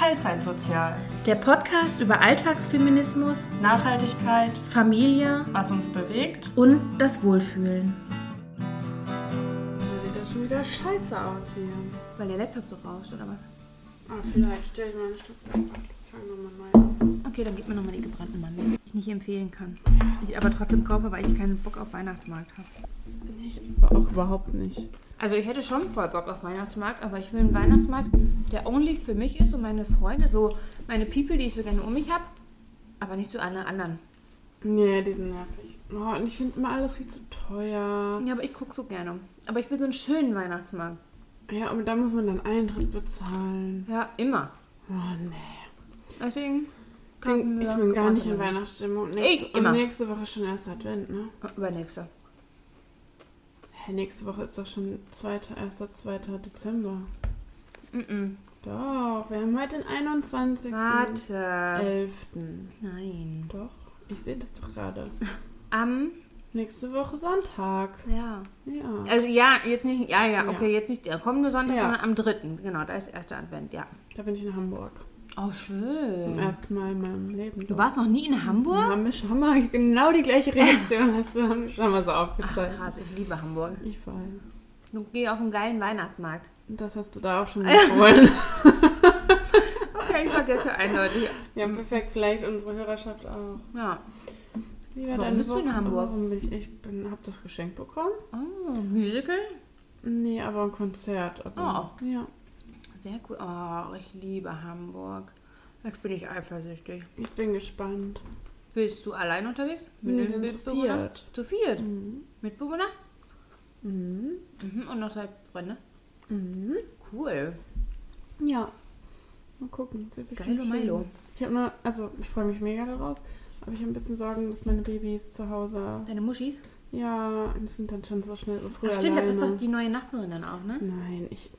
Teilzeitsozial. Der Podcast über Alltagsfeminismus, Nachhaltigkeit, Familie was uns bewegt. und das Wohlfühlen. Sieht das schon wieder scheiße aus hier. Weil der Laptop so rauscht, oder was? Ah, vielleicht stell ich mal ein Stück. Fangen wir mal an. Okay, dann gib mir nochmal die gebrannten Mandeln, die ich nicht empfehlen kann. Ich aber trotzdem kaufe, weil ich keinen Bock auf Weihnachtsmarkt habe. Ich auch überhaupt nicht. Also ich hätte schon voll Bock auf Weihnachtsmarkt, aber ich will einen Weihnachtsmarkt, der only für mich ist und meine Freunde, so meine People, die ich so gerne um mich habe, aber nicht so alle anderen. Nee, die sind nervig. Oh, und ich finde immer alles viel zu teuer. Ja, aber ich gucke so gerne. Aber ich will so einen schönen Weihnachtsmarkt. Ja, aber da muss man dann Eintritt bezahlen. Ja, immer. Oh, nee. Deswegen Ich bin, ich bin gar nicht in. Weihnachtsstimmung. Nächste, Ich immer. Und nächste Woche schon erst Advent, ne? Übernächste. Hä, nächste Woche ist doch schon 2., 1., 2. Dezember. Mhm. Doch, wir haben heute den 21. Warte. 11. Nein. Doch, ich sehe das doch gerade. Am, Nächste Woche Sonntag. ja. Ja. Also ja, jetzt nicht, ja, ja, Ja. okay, jetzt nicht der kommende Sonntag, Ja. sondern am dritten. Genau, da ist erster Advent, ja. Da bin ich in Hamburg. Oh, Zum schön. ersten Mal in meinem Leben. Du warst noch nie in Hamburg? Haben wir schon mal genau die gleiche Reaktion hast du wir schon mal so Ach, aufgezeigt. krass, ich liebe Hamburg. Ich weiß. Du geh auf einen geilen Weihnachtsmarkt. Das hast du da auch schon empfohlen. Okay, ich vergesse eindeutig. ja, perfekt. Vielleicht unsere Hörerschaft auch. Ja. Wie war Warum bist du in Woche? Hamburg? Warum bin ich? Ich bin, hab das Geschenk bekommen. Oh, Musical? Nee, aber ein Konzert. Aber, Oh. Ja. Sehr cool. Oh, ich liebe Hamburg. Jetzt bin ich eifersüchtig. Ich bin gespannt. Bist du allein unterwegs? Nee, den wir sind zu viert. Zu viert? Mhm. Mitbewohner? Mhm. Mhm. Und noch zwei Freunde? Mhm. Cool. Ja. Mal gucken. Geilo. Milo. Ich habe nur, also ich freue mich mega darauf, aber ich habe ein bisschen Sorgen, dass meine Babys zu Hause, Deine Muschis? ja, die sind dann schon so schnell so früh Ach stimmt, da alleine. ist doch die neue Nachbarin dann auch, ne? Nein, ich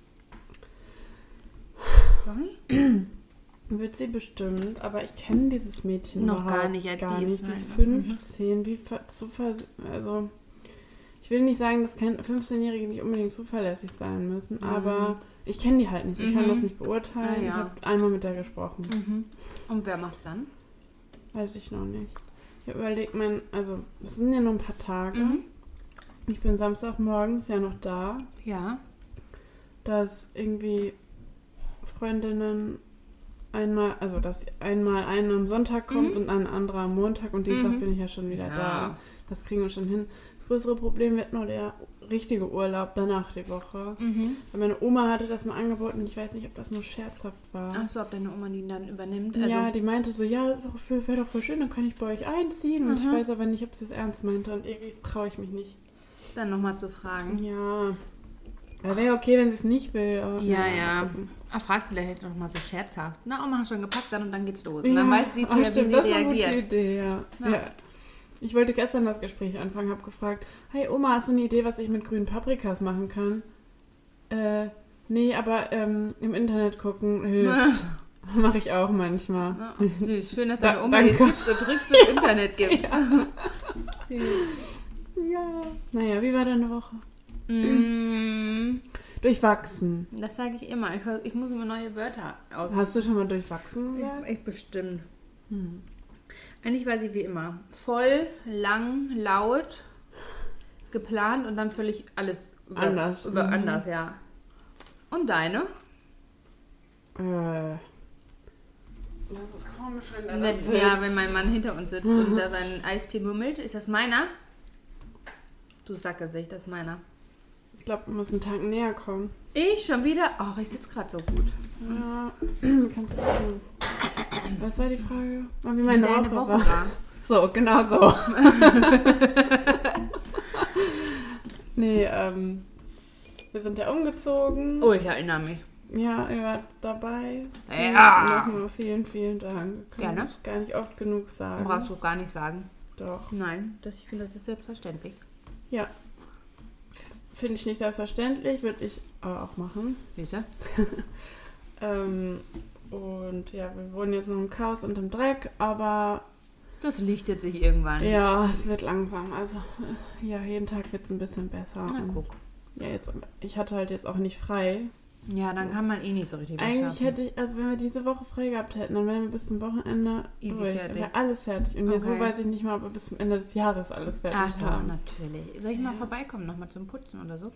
Würde sie bestimmt, aber ich kenne dieses Mädchen Noch gar nicht, ja, gar die nicht. Die ist halt- 15, wie ver zu vers also ich will nicht sagen, dass kein 15-Jährige nicht unbedingt zuverlässig sein müssen, Mhm. aber ich kenne die halt nicht. Ich kann Mhm. das nicht beurteilen. Ah, ja. Ich habe einmal mit der gesprochen. Mhm. Und wer macht dann? Weiß ich noch nicht. Ich habe überlegt, mein, also es sind ja nur ein paar Tage. Mhm. Ich bin Samstagmorgens ja noch da, Ja. dass irgendwie Freundinnen einmal, also dass einmal eine am Sonntag kommt Mhm. und ein anderer am Montag und Dienstag Mhm. bin ich ja schon wieder Ja. da. Das kriegen wir schon hin. Das größere Problem wird nur der richtige Urlaub danach die Woche. Mhm. Weil meine Oma hatte das mal angeboten, ich weiß nicht, ob das nur scherzhaft war. Achso, ob deine Oma die dann übernimmt. Also, ja, die meinte so, ja, wäre doch voll schön, dann kann ich bei euch einziehen. Und ich weiß aber nicht, ob sie es ernst meinte und irgendwie traue ich mich nicht. dann nochmal zu fragen. Ja. Wäre okay, wenn sie es nicht will. Aber Ja, naja, ja. Gucken. Ah, fragt vielleicht noch mal so scherzhaft. Na, Oma, hast schon gepackt, dann und dann geht's los. Und dann Ja. weiß sie Ah, ja, wie stimmt, sie das ist eine gute reagiert. Idee, ja. Ja. ja. Ich wollte gestern das Gespräch anfangen, habe gefragt, hey Oma, hast du eine Idee, was ich mit grünen Paprikas machen kann? Äh, nee, aber ähm, im Internet gucken hilft. Mache ich auch manchmal. Ja, süß. Schön, dass Da- deine Oma dir danke. Tipps und Tricks fürs Internet gibt. Süß. Ja. Naja, wie war deine Woche? Mm, Durchwachsen. das sage ich immer. Ich, ich muss immer neue Wörter aus. Hast du schon mal durchwachsen? gesagt? Ich, bestimmt. Hm. Eigentlich war sie wie immer. Voll, lang, laut, geplant und dann völlig alles über, Anders. Über Mhm. anders, ja. Und deine? Äh. Das ist komisch, wenn da Wenn, das ja, sitzt. wenn mein Mann hinter uns sitzt und da seinen Eistee mümmelt. Ist das meiner? Du Sackgesicht, das ist meiner. Ich glaube, du musst einen Tag näher kommen. Ich schon wieder? Ach, ich sitze gerade so gut. Ja, kannst du. Was war die Frage? Wie meine Woche, Woche war. war. So, genau so. nee, ähm. Wir sind ja umgezogen. Oh, ich erinnere mich. Ja, ihr wart dabei. Ja. Nochmal vielen, vielen Dank. Kann Gerne. ich gar nicht oft genug sagen. Brauchst du gar nicht sagen. Doch. Nein, das, ich finde, das ist selbstverständlich. Ja. Finde ich nicht selbstverständlich, würde ich aber auch machen. Du? Ähm, und ja, wir wohnen jetzt noch im Chaos und im Dreck, aber Das lichtet sich irgendwann. ja, es wird langsam. Also ja, jeden Tag wird es ein bisschen besser. Na, guck. Ja, jetzt, ich hatte halt jetzt auch nicht frei. Ja, dann kann man eh nicht so richtig was Eigentlich schaffen. hätte ich, also wenn wir diese Woche frei gehabt hätten, dann wären wir bis zum Wochenende Easy durch. fertig. Wäre alles fertig. Und so Okay. weiß ich nicht mal, ob wir bis zum Ende des Jahres alles fertig Ach haben. natürlich. Soll ich mal vorbeikommen, nochmal zum Putzen oder so?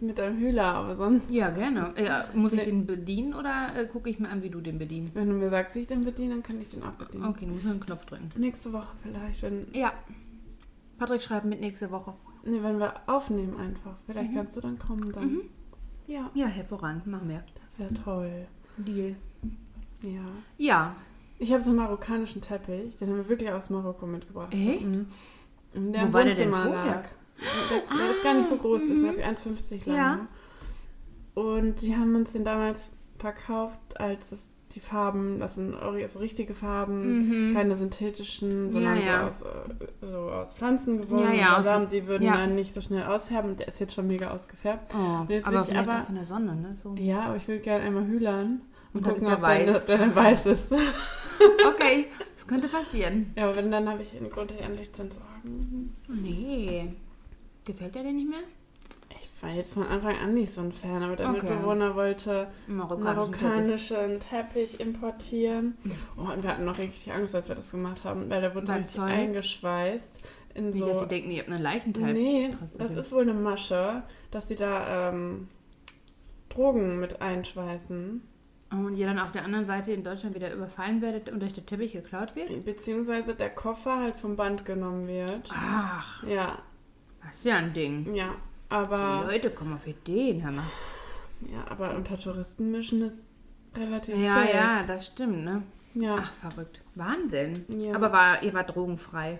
Mit einem Hühler, aber sonst, Ja, gerne. Ja, muss ich den bedienen oder äh, gucke ich mir an, wie du den bedienst? wenn du mir sagst, ich den bediene, dann kann ich den auch bedienen. Okay, du musst einen Knopf drücken. Nächste Woche vielleicht, wenn, Ja. Patrick schreibt mit nächste Woche. nee, wenn wir aufnehmen einfach. Vielleicht Mhm. kannst du dann kommen dann. Mhm. Ja, Ja, hervorragend. Machen wir. das wäre toll. Deal. Ja. Ja. Ich habe so einen marokkanischen Teppich, den haben wir wirklich aus Marokko mitgebracht. Echt? Mhm. Der Wo war der denn vorher? lag. Der, der ist gar nicht so groß, das ist mhm. glaube ich 1,50 lang. Ja. Und die haben uns den damals verkauft, als es die Farben, das sind ori- so richtige Farben, Mhm. keine synthetischen, sondern Ja, ja. So, aus, äh, so aus Pflanzen gewonnen. Ja, ja, aus- die würden ja. dann nicht so schnell ausfärben. Und der ist jetzt schon mega ausgefärbt. Oh, aber ich vielleicht aber- auch von der Sonne, ne? So. Ja, aber ich will gerne einmal hühlern und, Und dann gucken, er ob der, weiß. ob der dann weiß ist. Okay, das könnte passieren. ja, aber wenn, dann habe ich einen Grund, endlich zu entsorgen. Nee. Gefällt dir denn nicht mehr? War jetzt von Anfang an nicht so ein Fan, aber der Okay. Mitbewohner wollte Marokkanischen Teppich. Teppich importieren. Oh, und wir hatten noch richtig Angst, als wir das gemacht haben, weil der wurde Beim richtig Zoll? eingeschweißt. In Nicht, so dass sie denken, ihr habt einen Leichenteil. Nee, das ist wohl eine Masche, dass die da ähm, Drogen mit einschweißen. Und ihr dann auf der anderen Seite in Deutschland wieder überfallen werdet und euch der Teppich geklaut wird? Beziehungsweise der Koffer halt vom Band genommen wird. Ach, Ja, das ist ja ein Ding. ja. Die Aber, Leute kommen auf Ideen, hör mal. ja, aber unter Touristen mischen ist relativ Ja, safe. ja, das stimmt, ne? Ja, Ach, verrückt. Wahnsinn. Ja. Aber war, ihr wart drogenfrei.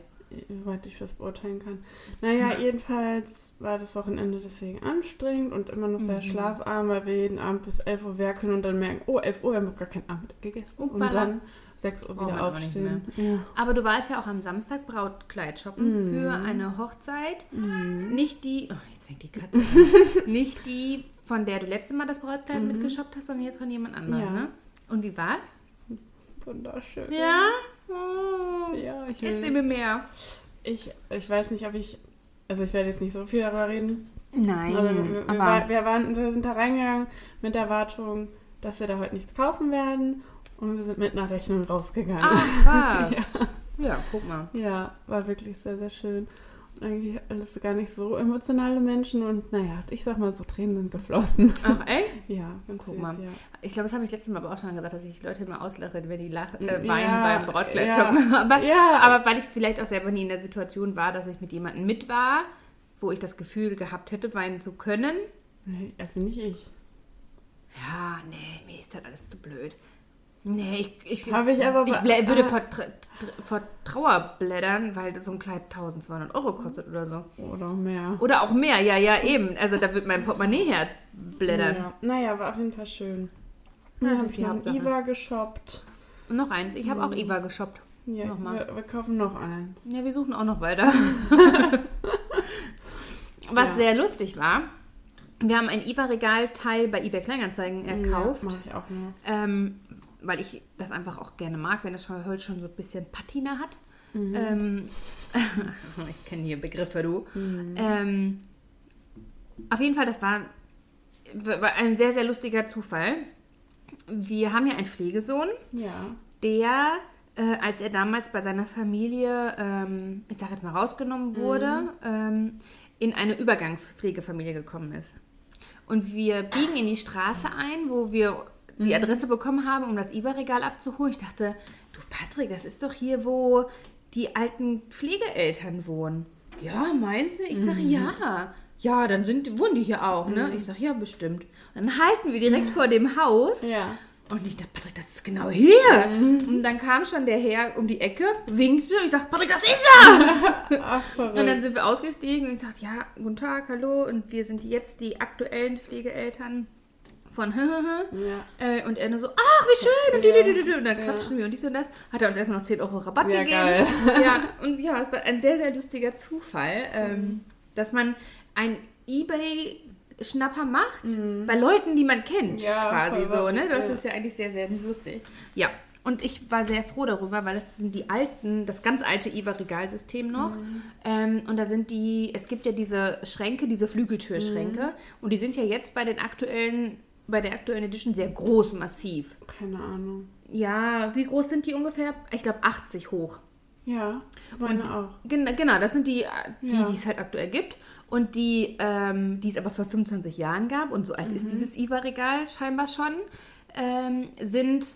soweit ich das beurteilen kann. Naja, jedenfalls war das Wochenende deswegen anstrengend und immer noch sehr Mhm. schlafarm, weil wir jeden Abend bis 11 Uhr werkeln und dann merken, oh, 11 Uhr, wir haben noch gar kein Abend gegessen. Uppala. und dann 6 Uhr Braucht wieder nicht aufstehen. Ja. Aber du warst ja auch am Samstag Brautkleid shoppen Mhm. für eine Hochzeit. Mhm. Nicht die, oh, jetzt fängt die Katze an. Nicht die, von der du letztes Mal das Brautkleid Mhm. mitgeshoppt hast, sondern jetzt von jemand anderem, Ja. ne? Und wie war's? Wunderschön. Ja? Oh. Ja, ich, Erzähl mir mehr. ich, ich weiß nicht, ob ich, also ich werde jetzt nicht so viel darüber reden, Nein, aber wir, wir, war- wir, waren, wir sind da reingegangen mit der Erwartung, dass wir da heute nichts kaufen werden und wir sind mit einer Rechnung rausgegangen. Ach, was. ja. guck mal. Ja, war wirklich sehr, sehr schön. Eigentlich alles gar nicht so emotionale Menschen und naja, ich sag mal so, Tränen sind geflossen. Ach, ey? Ja, ganz Guck süß, mal. ja. Ich glaube, das habe ich letztes Mal aber auch schon gesagt, dass ich Leute immer auslache, wenn die lachen, äh, Ja, weinen beim Brautkleid ja. Aber, Ja. aber weil ich vielleicht auch selber nie in der Situation war, dass ich mit jemandem mit war, wo ich das Gefühl gehabt hätte, weinen zu können. Nee, also nicht ich. Ja, nee, mir ist das alles zu blöd. Nee, ich, ich, Hab ich aber ich blä- würde ah. vor, vor Trauer blättern, weil so ein Kleid 1200 Euro kostet oder so. Oder mehr. Oder auch mehr, ja, ja, eben. Also da wird mein Portemonnaie-Herz blättern. Ja. Naja, war auf jeden Fall schön. Ja, Dann habe ich noch. Iva geshoppt. Und noch eins, ich habe auch. Eva geshoppt. Ja, Nochmal. wir, wir kaufen noch eins. Ja, wir suchen auch noch weiter. Was Ja. sehr lustig war, wir haben ein IWA-Regalteil bei eBay Kleinanzeigen erkauft, Ja, mache ich auch noch. ähm, weil ich das einfach auch gerne mag, wenn das Holz schon so ein bisschen Patina hat. Mhm. Ähm, ich kenne hier Begriffe, du. Mhm. Ähm, auf jeden Fall, das war, war ein sehr, sehr lustiger Zufall. Wir haben ja einen Pflegesohn, Ja. der, äh, als er damals bei seiner Familie, ähm, ich sage jetzt mal rausgenommen wurde, ähm, in eine Übergangspflegefamilie gekommen ist. Und wir biegen in die Straße ein, wo wir die Adresse bekommen haben, um das IWA-Regal abzuholen. Ich dachte, du Patrick, das ist doch hier, wo die alten Pflegeeltern wohnen. Ja, meinst du? Ich sage, ja. Ja, dann sind, wohnen die hier auch, ne? Ich sage, ja, bestimmt. Und dann halten wir direkt vor dem Haus. Ja. Und ich dachte, Patrick, das ist genau hier. Und dann kam schon der Herr um die Ecke, winkte. Ich sagte, Patrick, das ist er. Ach, verrückt. Und dann sind wir ausgestiegen und ich sagte, ja, guten Tag, hallo. Und wir sind jetzt die aktuellen Pflegeeltern von ja. äh, Und er nur so, ach, wie schön. Und, Ja. und dann Ja. quatschten wir und dies und das. Hat er uns erstmal noch 10 Euro Rabatt Ja, gegeben. geil. Ja, und ja, es war ein sehr, sehr lustiger Zufall, ähm, dass man ein Ebay-Schnapper macht bei Leuten, die man kennt, Mhm. Ja, quasi so. Ne? Das ist ja eigentlich sehr, sehr lustig. Ja, und ich war sehr froh darüber, weil das sind die alten, das ganz alte IWA-Regalsystem noch. Mhm. Ähm, und da sind die, es gibt ja diese Schränke, diese Flügeltürschränke. Mhm. Und die sind ja jetzt bei den aktuellen bei der aktuellen Edition sehr groß, massiv. Keine Ahnung. Ja, wie groß sind die ungefähr? Ich glaube 80 hoch. Ja, meine auch. Gen genau, das sind die, die Ja. es halt aktuell gibt. Und die, ähm, die es aber vor 25 Jahren gab, und so alt Mhm. ist dieses IWA-Regal scheinbar schon, ähm, sind,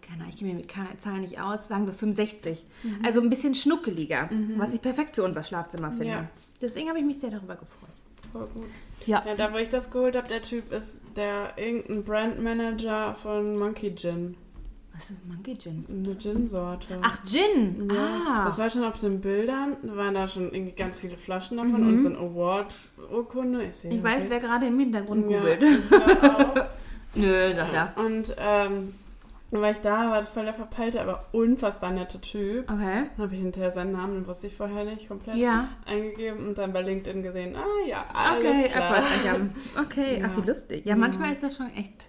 keine Ahnung, ich kenne mir mit Zahlen nicht aus, sagen wir 65. Mhm. Also ein bisschen schnuckeliger, was ich perfekt für unser Schlafzimmer finde. Ja. Deswegen habe ich mich sehr darüber gefreut. Voll gut. Ja. Ja, da wo ich das geholt habe, der Typ ist der irgendein Brandmanager von Monkey Gin. Was ist Monkey Gin? Eine Gin-Sorte. Ach, Gin! Ja, Ah! das war schon auf den Bildern, da waren da schon irgendwie ganz viele Flaschen davon Mhm. und so ein Award-Urkunde. Ich, sehe, ich weiß, wer gerade im Hintergrund ja, googelt. auch. Nö, sag ja. Und ähm, dann war ich da, war das voll der verpeilte, aber unfassbar nette Typ. Okay. Dann habe ich hinterher seinen Namen, den wusste ich vorher nicht, komplett Ja. eingegeben und dann bei LinkedIn gesehen, ah ja, alles Okay, klar. erfolgreich. Okay, Ja. ach wie lustig. Ja, Ja. manchmal ist das schon echt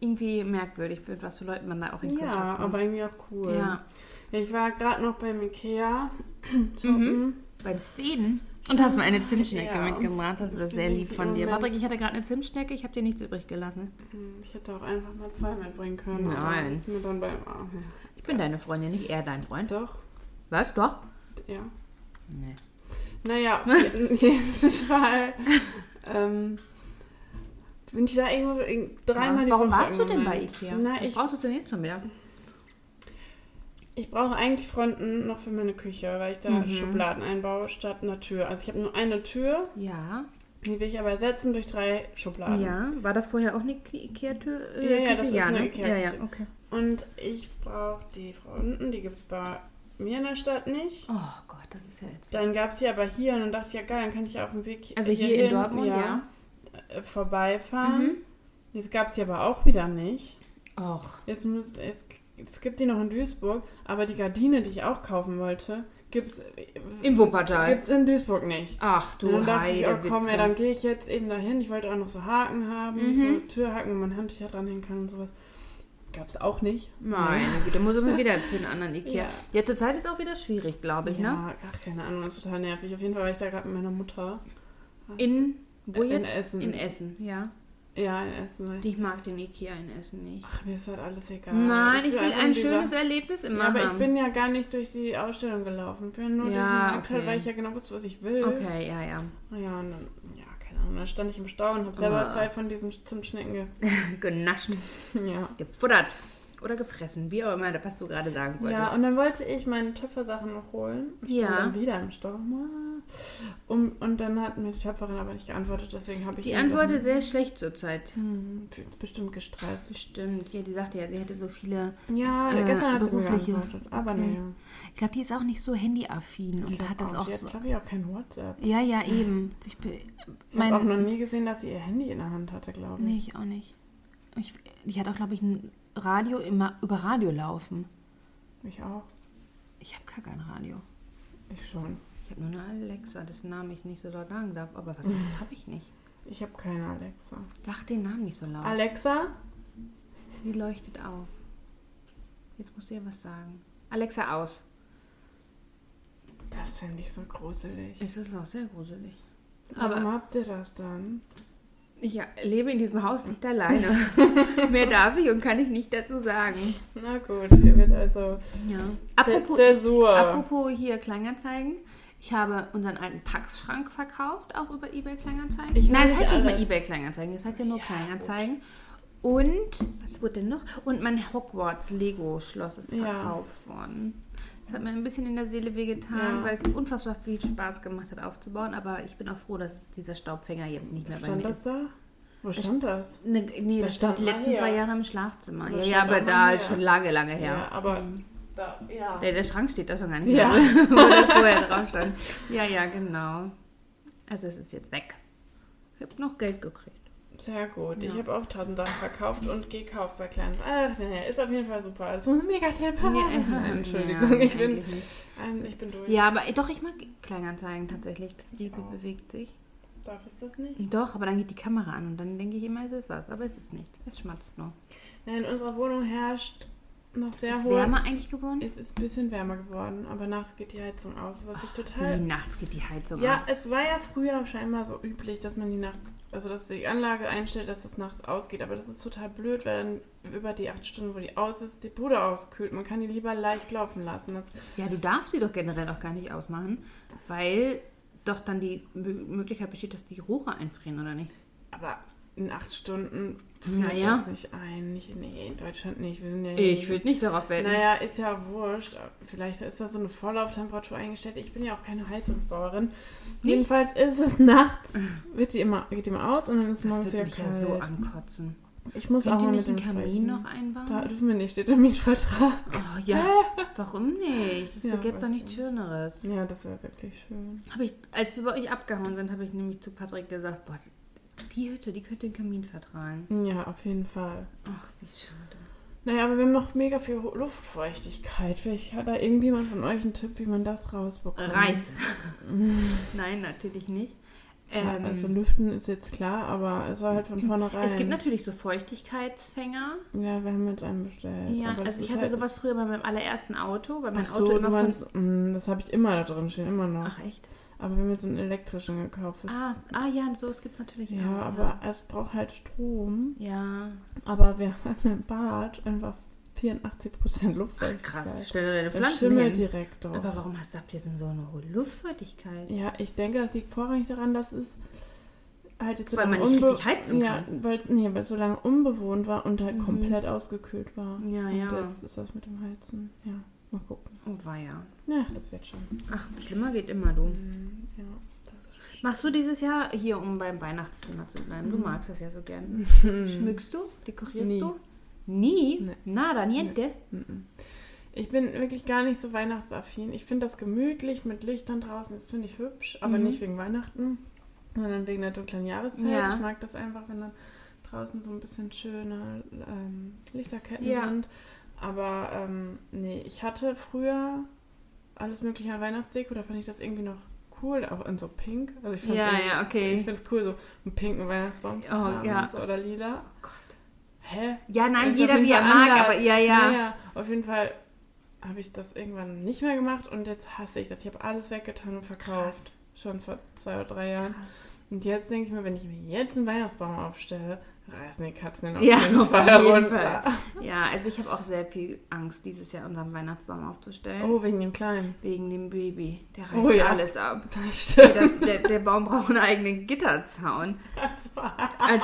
irgendwie merkwürdig, für was für Leute man da auch in Kontakt Ja, kommt. aber irgendwie auch cool. Ja, Ja, ich war gerade noch beim Ikea shoppen. beim Schweden. Und hast mir eine Zimtschnecke Ja. mitgebracht. Das war sehr lieb von dir. Patrick, ich hatte gerade eine Zimtschnecke, ich habe dir nichts übrig gelassen. Hm, Ich hätte auch einfach mal zwei mitbringen können. Nein. Ist mir dann beim ah, ja. Ich bin deine Freundin, nicht er dein Freund. Doch, Was? Doch? ja. Nee. Naja, auf jeden Fall. ähm, bin ich da irgendwo irg- dreimal die Warum Woche warst du denn bei. Ikea? Na, ich, brauchst du denn jetzt schon wieder? Ich brauche eigentlich Fronten noch für meine Küche, weil ich da Mhm. Schubladen einbaue statt einer Tür. Also ich habe nur eine Tür, Ja. die will ich aber ersetzen durch drei Schubladen. Ja. War das vorher auch eine Ikea-Tür? Ja, ja, das ist eine ne? Ikea-Küche. Ja, ja, okay. Und ich brauche die Fronten, die gibt es bei mir in der Stadt nicht. Oh Gott, das ist ja jetzt... Dann gab es die aber hier und dann dachte ich, ja geil, dann kann ich auf dem Weg Also hier in hierhin, Dortmund, ja. äh, vorbeifahren. Mhm. Das gab es hier aber auch wieder nicht. Och. Jetzt muss jetzt, es gibt die noch in Duisburg, aber die Gardine, die ich auch kaufen wollte, gibt's Im Wuppertal. gibt's in Duisburg nicht. Ach Und du dann dachte ich, oh komm, ey, dann gehe ich jetzt eben dahin. Ich wollte auch noch so Haken haben, Mhm. so Türhaken, wo man Handtücher dranhängen kann und sowas. Gab's auch nicht. Meine Güte, muss immer wieder für einen anderen Ikea. Ja. Ja, zurzeit ist auch wieder schwierig, glaube ich, ne? Ja, ach, keine Ahnung, das ist total nervig. Auf jeden Fall war ich da gerade mit meiner Mutter. In, wo In jetzt? Essen. In Essen, ja. Ja, in Essen. weil ich- Ich mag den Ikea in Essen nicht. Ach, mir ist halt alles egal. Nein, ich will einfach ein schönes Sachen- Erlebnis immer Ja, aber ich haben. bin ja gar nicht durch die Ausstellung gelaufen. Ich bin nur durch den Ja, Markt, halt, okay. weil ich ja genau wusste, was ich will. Okay, ja, ja. Naja, und dann, ja, keine Ahnung, dann stand ich im Stau und habe selber Ah. zwei von diesen Zimtschnecken ge Genascht, ja. gefuttert oder gefressen, wie auch immer, was du gerade sagen wolltest. ja, und dann wollte ich meine Töpfersachen noch holen. Ich Ja. dann wieder im Stau. Um, und dann hat mir die Töpferin aber nicht geantwortet, deswegen habe ich... Die dann- Antwort ist sehr schlecht zurzeit. Hm, fühlt bestimmt gestresst. Bestimmt. Ja, die sagte ja, sie hätte so viele. Ja, Äh, gestern hat sie mir berufliche. geantwortet. Aber Okay. nee. Ich glaube, die ist auch nicht so handyaffin und hat das auch Sie hat, so. glaube ich, auch kein WhatsApp. Ja, ja, eben. Ich, Ich habe auch noch nie gesehen, dass sie ihr Handy in der Hand hatte, glaube ich. Nee, ich auch nicht. Ich, die hat auch, glaube ich, ein Radio immer über Radio laufen. Ich auch. Ich habe gar kein Radio. Ich schon. Ich habe nur eine Alexa, dessen Namen ich nicht so laut sagen darf. Aber was anderes habe ich nicht. Ich habe keine Alexa. Sag den Namen nicht so laut. Alexa? Die leuchtet auf. Jetzt musst du ihr was sagen. Alexa aus. Das finde ich so gruselig. Es ist auch sehr gruselig. Warum Aber habt ihr das dann? Ich lebe in diesem Haus nicht alleine. Mehr darf ich und kann ich nicht dazu sagen. Na gut, ihr wird also Ja. Apropos, Zäsur. apropos hier Kleinanzeigen. Ich habe unseren alten Packschrank verkauft, auch über eBay Kleinanzeigen. Ich Nein, es heißt nicht mehr alles. eBay Kleinanzeigen, es heißt ja nur Ja, Kleinanzeigen. Und, was wurde denn noch? Und mein Hogwarts Lego Schloss ist Ja. verkauft worden. Das hat mir ein bisschen in der Seele wehgetan, Ja. weil es unfassbar viel Spaß gemacht hat aufzubauen. Aber ich bin auch froh, dass dieser Staubfänger jetzt nicht mehr bei Stand mir das ist. da? Wo stand das? Ne, nee, Das das stand stand die letzten hier. zwei Jahre im Schlafzimmer. Das Ja, ja, stand aber da ist schon lange, lange her. Ja, aber da, ja. Der, der Schrank steht da schon gar nicht Ja. mehr, wo das vorher drauf stand. Ja, ja, genau. Also es ist jetzt weg. Ich habe noch Geld gekriegt. Sehr gut. Ja. Ich habe auch tausend Sachen verkauft und gekauft bei kleinen. Ach, nee, ist auf jeden Fall super. Also ein Mega-Tipp. Nein, Entschuldigung, Ja, ich, bin, ähm, ich bin durch. Ja, aber doch, ich mag Kleinanzeigen tatsächlich. Das Baby auch. bewegt sich. Darf es das nicht? Doch, aber dann geht die Kamera an und dann denke ich immer, es ist was. Aber es ist nichts. Es schmatzt nur. Nein, in unserer Wohnung herrscht noch sehr Ist hohe... wärmer eigentlich geworden? Es ist ein bisschen wärmer geworden, aber nachts geht die Heizung aus, was ich Wie total... nachts geht die Heizung Ja, aus. es war ja früher scheinbar so üblich, dass man die nachts, also dass die Anlage einstellt, dass es nachts ausgeht, aber das ist total blöd, weil dann über die acht Stunden, wo die aus ist, die Bude auskühlt. Man kann die lieber leicht laufen lassen. Das, Ja, du darfst sie doch generell auch gar nicht ausmachen, weil doch dann die Mö- Möglichkeit besteht, dass die Rohre einfrieren, oder nicht? aber in acht Stunden Naja. das nicht ein. Nicht, nee, in Deutschland nicht. Wir sind ja Ich würde nicht darauf wetten. Naja, ist ja wurscht. Vielleicht ist da so eine Vorlauftemperatur eingestellt. Ich bin ja auch keine Heizungsbauerin. Jedenfalls ist es nachts, wird die immer, geht die immer aus und dann ist das morgens wird wieder mich kalt. ja so ankotzen. ich muss Könnt auch mal nicht mit einen dem Kamin sprechen. noch einbauen? Da dürfen wir nicht, steht im Mietvertrag. Oh ja, warum nicht? Es Ja, gibt doch nichts nicht. Schöneres. Ja, das wäre wirklich schön. Hab ich, als wir bei euch abgehauen sind, habe ich nämlich zu Patrick gesagt, boah, die Hütte, die könnte den Kamin vertragen. Ja, auf jeden Fall. Ach, wie schade. Naja, aber wir haben noch mega viel Luftfeuchtigkeit. Vielleicht hat da irgendjemand von euch einen Tipp, wie man das rausbekommt. Reis. Nein, natürlich nicht. Ja, Ähm, also lüften ist jetzt klar, aber es war halt von vornherein. es gibt natürlich so Feuchtigkeitsfänger. Ja, wir haben jetzt einen bestellt. Ja, also ich hatte halt sowas früher bei meinem allerersten Auto, weil mein Ach Auto so, immer du von... meinst, mh, das habe ich immer da drin stehen, immer noch. Ach echt? Aber wir haben jetzt einen elektrischen gekauft. Das- Ah, ah ja, so es gibt es natürlich ja, auch. aber es braucht halt Strom. Ja, Aber wir haben im Bad einfach 84% Ach, Luftfeuchtigkeit. krass. Stell dir deine Das Pflanzen schimmelt hin. direkt doch. Aber warum hast du ihr denn so eine hohe Luftfeuchtigkeit? Ja, ich denke, das liegt vorrangig daran, dass es halt jetzt so Weil lange man nicht richtig heizen ja, kann. Weil, nee, weil es so lange unbewohnt war und halt Mhm. komplett ausgekühlt war. Ja, und ja. jetzt ist das mit dem Heizen. Ja, mal gucken. Oh weia. Ja, das wird schon. Ach, schlimmer geht immer, du. Mhm, Ja, Machst du dieses Jahr, hier um beim Weihnachtsthema zu bleiben, du Mhm. magst das ja so gern. Schmückst du? Dekorierst Nie. du? Nie? Nee. Nada, niente? Mhm. Ich bin wirklich gar nicht so weihnachtsaffin. Ich finde das gemütlich mit Lichtern draußen. Das finde ich hübsch, aber Mhm. nicht wegen Weihnachten, sondern wegen der dunklen Jahreszeit. Ja. Ich mag das einfach, wenn dann draußen so ein bisschen schöne ähm, Lichterketten Ja. sind. Aber ähm, nee, ich hatte früher alles mögliche an Weihnachtsdeko. Da fand ich das irgendwie noch cool, auch in so pink. Also ich Ja, ja, okay. Ich finde es cool, so einen pinken Weihnachtsbaum zu Oh, haben, ja. so, oder lila. Gott. Hä? Ja, nein, jeder wie er mag, anders. aber ja, ja. Naja, auf jeden Fall habe ich das irgendwann nicht mehr gemacht und jetzt hasse ich das. Ich habe alles weggetan und verkauft. Schon vor zwei oder drei Jahren. Krass. Und jetzt denke ich mir, wenn ich mir jetzt einen Weihnachtsbaum aufstelle, reißen die Katzen auf Ja, jeden auf Fall jeden runter. Ja, also ich habe auch sehr viel Angst, dieses Jahr unseren Weihnachtsbaum aufzustellen. Oh, wegen dem Kleinen. Wegen dem Baby. Der reißt Oh, ja. alles ab. Das Der, stimmt. der, der Baum braucht einen eigenen Gitterzaun. Als,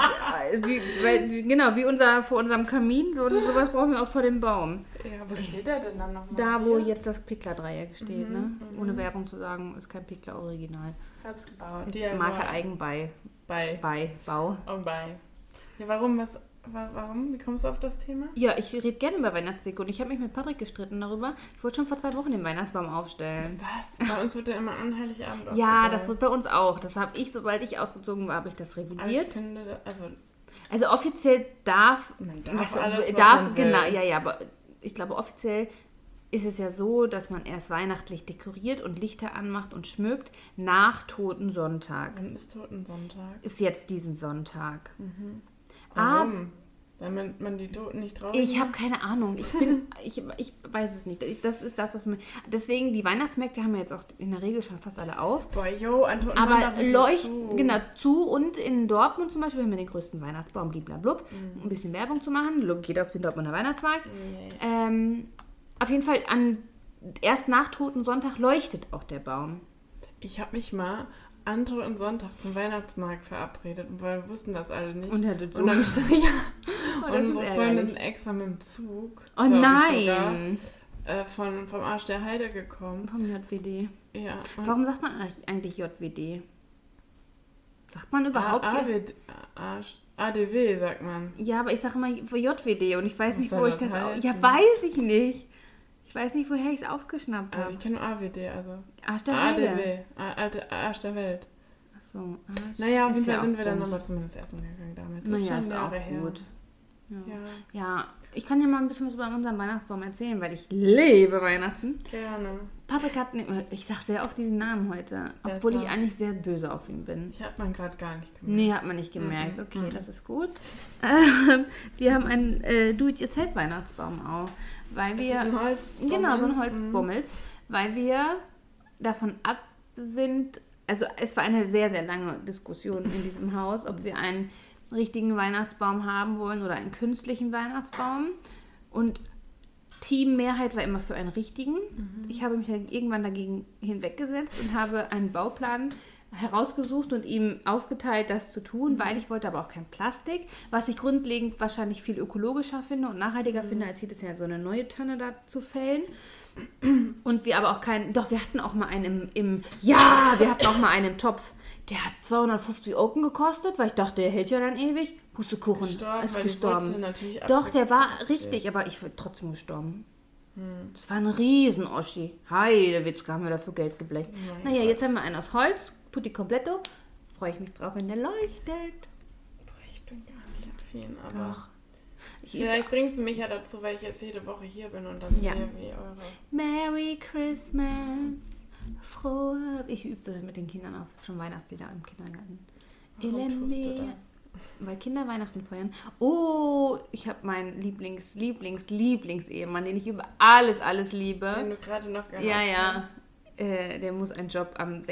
äh, wie, weil, wie, genau, wie unser, vor unserem Kamin, so sowas brauchen wir auch vor dem Baum. Ja, wo steht der denn dann nochmal? Da, wo jetzt das Pickler-Dreieck steht, Mhm, ne? mhm. Ohne Werbung zu sagen, ist kein Pickler-Original. Hab's gebaut. Ist DIY. Marke Eigenbei. Bei. Bei, Bau. Oh, bei. Ja, warum? Was, wa- warum? Wie kommst du auf das Thema? Ja, ich rede gerne über Weihnachtsdeko und ich habe mich mit Patrick gestritten darüber. Ich wollte schon vor zwei Wochen den Weihnachtsbaum aufstellen. Was? Bei uns wird der immer an Heiligabend Ja, aufgebaut. das wird bei uns auch. Das habe ich, sobald ich ausgezogen war, habe ich das ich revidiert. finde, also Also offiziell darf, Man darf was, alles, was darf man will. genau, ja, ja, aber ich glaube offiziell ist es ja so, dass man erst weihnachtlich dekoriert und Lichter anmacht und schmückt nach Toten Sonntag. wann ist Totensonntag? Ist jetzt diesen Sonntag. Warum? Damit man die Toten nicht traurig Ich habe keine Ahnung. Ich bin, ich, ich weiß es nicht. Das ist das, was mir. Deswegen die Weihnachtsmärkte haben ja jetzt auch in der Regel schon fast alle auf. Boah, yo, an Totensonntag Aber wird die leucht zu. genau zu und in Dortmund zum Beispiel haben wir den größten Weihnachtsbaum, bliblablub. Mhm. Um ein bisschen Werbung zu machen. Geht auf den Dortmunder Weihnachtsmarkt. Nee. Ähm, auf jeden Fall an erst nach Toten Sonntag leuchtet auch der Baum. Ich habe mich mal an Totensonntag zum Weihnachtsmarkt verabredet, weil wir wussten das alle nicht. Und er hatte zu. Und dann stand ich Oh, und unsere Freundin extra mit dem Zug Oh sogar, nein! äh, von, vom Arsch der Heide gekommen. Vom JWD. Ja. und- Warum sagt man eigentlich JWD? Sagt man überhaupt A- J- AWD, Arsch- ADW, sagt man. Ja, aber ich sage immer JWD und ich weiß Was nicht, wo ich das heißen? ja, weiß ich nicht. Ich weiß nicht, woher ich es aufgeschnappt Also habe. ich kenne nur AWD, also Arsch der Heide. ADW, Arsch der Welt. Achso, Arsch. Naja, auf Ist jeden Fall ja sind wir dann nochmal zumindest essen gegangen damit. Das Naja, schon ist auch her. gut. Ja. Ja, ja, ich kann dir mal ein bisschen was über unseren Weihnachtsbaum erzählen, weil ich liebe Weihnachten. gerne. Paprika hat, ne- ich sag sehr oft diesen Namen heute, obwohl ich eigentlich sehr böse auf ihn bin. Ich habe man gerade gar nicht gemerkt. Nee, hat man nicht gemerkt. Mhm. Okay, Mhm. das ist gut. Ähm, wir haben einen äh, Do-it-yourself-Weihnachtsbaum auch, weil wir... Diesen Holz Genau, so ein Mhm. Holzbummels, weil wir davon ab sind, also es war eine sehr, sehr lange Diskussion in diesem Haus, ob wir einen richtigen Weihnachtsbaum haben wollen oder einen künstlichen Weihnachtsbaum. Und Teammehrheit war immer für einen richtigen. Ich habe mich dann irgendwann dagegen hinweggesetzt und habe einen Bauplan herausgesucht und ihm aufgeteilt, das zu tun, weil ich wollte aber auch kein Plastik, was ich grundlegend wahrscheinlich viel ökologischer finde und nachhaltiger finde, als jedes Jahr so eine neue Tanne da zu fällen. Und wir aber auch keinen, doch wir hatten auch mal einen im, im ja, wir hatten auch mal einen im Topf. Der hat 250 Oken gekostet, weil ich dachte, der hält ja dann ewig. Pustekuchen, Gestorben, ist gestorben. Doch, der war richtig, aber ich bin trotzdem gestorben. Hm. Das war ein Riesen-Oschi. Heidewitzka haben wir dafür Geld geblecht. Naja, Gott. jetzt haben wir einen aus Holz, tutti completo. Freue ich mich drauf, wenn der leuchtet. Boah, ich bin gar nicht affin, aber Doch. Ich vielleicht bringst du mich ja dazu, weil ich jetzt jede Woche hier bin und dann Ja. sehe, wie eure... Merry Christmas. Frohe. Ich übe so mit den Kindern auf schon Weihnachtslieder im Kindergarten. Warum tust du Elende. das? Weil Kinder Weihnachten feiern. Oh, ich habe meinen Lieblings, Lieblings, Lieblings-Ehemann, den ich über alles, alles liebe. Wenn du gerade noch gar Ja, ja. Äh, der muss einen Job am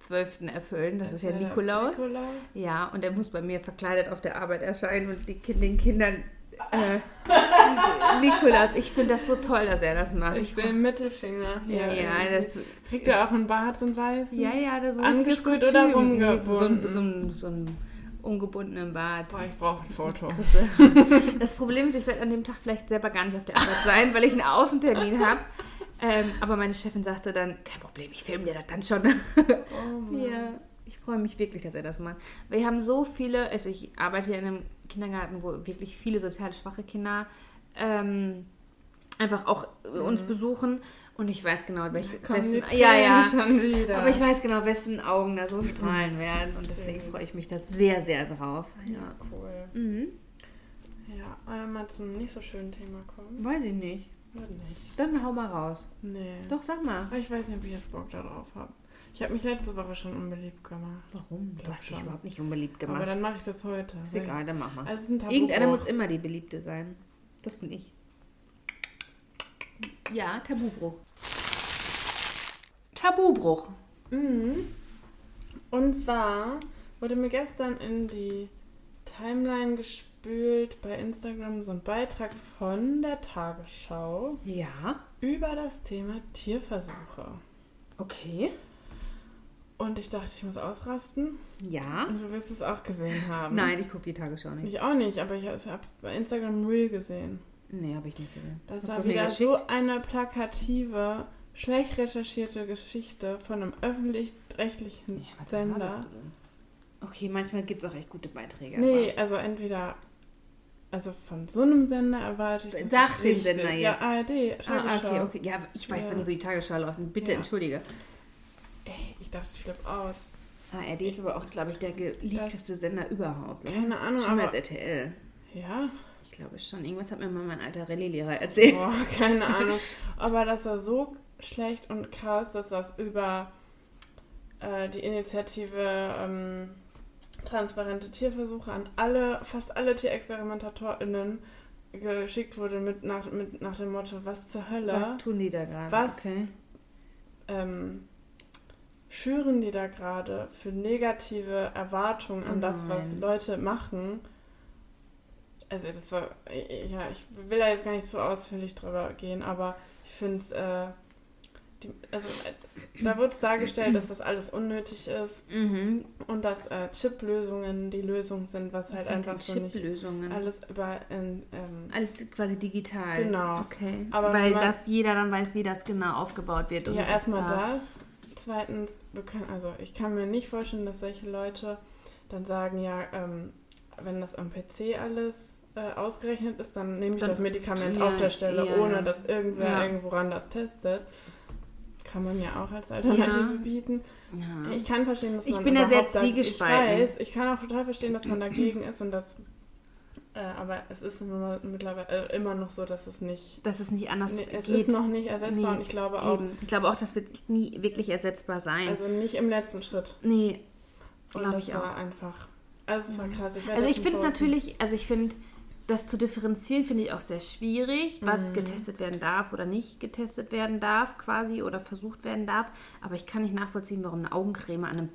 6.12. erfüllen. Das ist ja Nikolaus. Nikolaus. Ja, und er muss bei mir verkleidet auf der Arbeit erscheinen und die, den Kindern. Äh, Nikolaus, ich finde das so toll, dass er das macht. Ich sehe einen Mittelfinger hier. ja, ja, das, Kriegt er auch einen Bart, so einen weißen? ja, ja, das ist ein Angesprüht oder. Nee, so, so, rumgebunden? ein- so, ein- so ein ungebundenen Bart. Boah, ich brauche ein Foto. Das Problem ist, ich werde an dem Tag vielleicht selber gar nicht auf der Arbeit sein, weil ich einen Außentermin habe. Ähm, aber meine Chefin sagte dann, kein Problem, ich filme dir das dann schon. Oh. Ja, ich freue mich wirklich, dass er das macht. Wir haben so viele, also ich arbeite hier in einem Kindergarten, wo wirklich viele sozial schwache Kinder ähm, einfach auch uns besuchen. Und ich weiß genau, welche, wessen, ja, ja. Tränen schon wieder. Aber ich weiß genau, wessen Augen da so strahlen werden. Und deswegen freue ich mich da sehr, sehr drauf. Ja, Ja. cool. Mhm. Ja, einmal zum nicht so schönen Thema kommen. Weiß ich nicht. Dann hau mal raus. Nee. Doch, sag mal. Aber ich weiß nicht, ob ich jetzt Bock da drauf habe. Ich habe mich letzte Woche schon unbeliebt gemacht. Warum? Du hast dich überhaupt nicht unbeliebt Aber gemacht. dann mache ich das heute. Ist egal, dann mach mal. Also. Irgendeiner muss immer die Beliebte sein. Das bin ich. Ja, Tabubruch. Tabubruch. Mhm. Und zwar wurde mir gestern in die Timeline gespült bei Instagram so ein Beitrag von der Tagesschau Ja, über das Thema Tierversuche. okay. Und ich dachte, ich muss ausrasten. Ja. Und du wirst es auch gesehen haben. Nein, ich gucke die Tagesschau nicht. Ich auch nicht, aber ich habe bei Instagram Reel gesehen. Nee, habe ich nicht gesehen. Das Hast war wieder so eine plakative, schlecht recherchierte Geschichte von einem öffentlich-rechtlichen Ja, Sender. Okay, manchmal gibt es auch echt gute Beiträge. Nee, also entweder, also von so einem Sender erwarte ich das. Sag den. Sender Ja, jetzt. ARD, aber, ah, Tagesschau. okay, okay. Ja, ich weiß Ja. doch nicht, wo die Tagesschau läuft. Bitte Ja. entschuldige. Ey, ich dachte, ich flippe aus. ARD ist aber auch, glaube ich, der geliebteste Sender überhaupt. Ne? Keine Ahnung, Schlimmer aber- als RTL. Ja, Ich glaube schon. Irgendwas hat mir mal mein alter Rallye-Lehrer erzählt. boah, keine Ahnung. Aber das war so schlecht und krass, dass das über äh, die Initiative ähm, Transparente Tierversuche an alle, fast alle TierexperimentatorInnen geschickt wurde mit nach, mit nach dem Motto, was zur Hölle? Was tun die da gerade? Was? Okay. ähm, schüren die da gerade für negative Erwartungen an Oh das, was. Leute machen? Also das war, ja, ich will da jetzt gar nicht so ausführlich drüber gehen, aber ich finde es, äh, die- also äh, da wird es dargestellt, dass das alles unnötig ist Mhm. und dass äh, Chip-Lösungen die Lösung sind, was halt Was sind einfach so nicht alles über in, ähm, Alles quasi digital. Genau. Okay. Aber Weil man- das jeder dann weiß, wie das genau aufgebaut wird. Ja, erstmal da- das. Zweitens, können, also ich kann mir nicht vorstellen, dass solche Leute dann sagen, ja, ähm, wenn das am PC alles äh, ausgerechnet ist, dann nehme ich Dann- das Medikament ja, auf der Stelle, ja, ohne dass irgendwer Ja. irgendwo ran das testet. Kann man ja auch als Alternative Ja. bieten. Ja. Ich kann verstehen, dass Ich man bin da sehr zwiegespalten. Ich weiß, ich kann auch total verstehen, dass man dagegen ist und dass Äh, aber es ist immer, mittlerweile äh, immer noch so, dass es nicht. Dass es nicht anders Nee, es geht. ist noch nicht ersetzbar Nee, und ich glaube auch, Eben. Ich glaube auch, das wird nie wirklich ersetzbar sein. also nicht im letzten Schritt. nee, glaube ich war auch. einfach. Also es war krass. Ich Also ich finde es natürlich, also ich finde, das zu differenzieren finde ich auch sehr schwierig, was Mhm. getestet werden darf oder nicht getestet werden darf quasi oder versucht werden darf. Aber ich kann nicht nachvollziehen, warum eine Augencreme an einem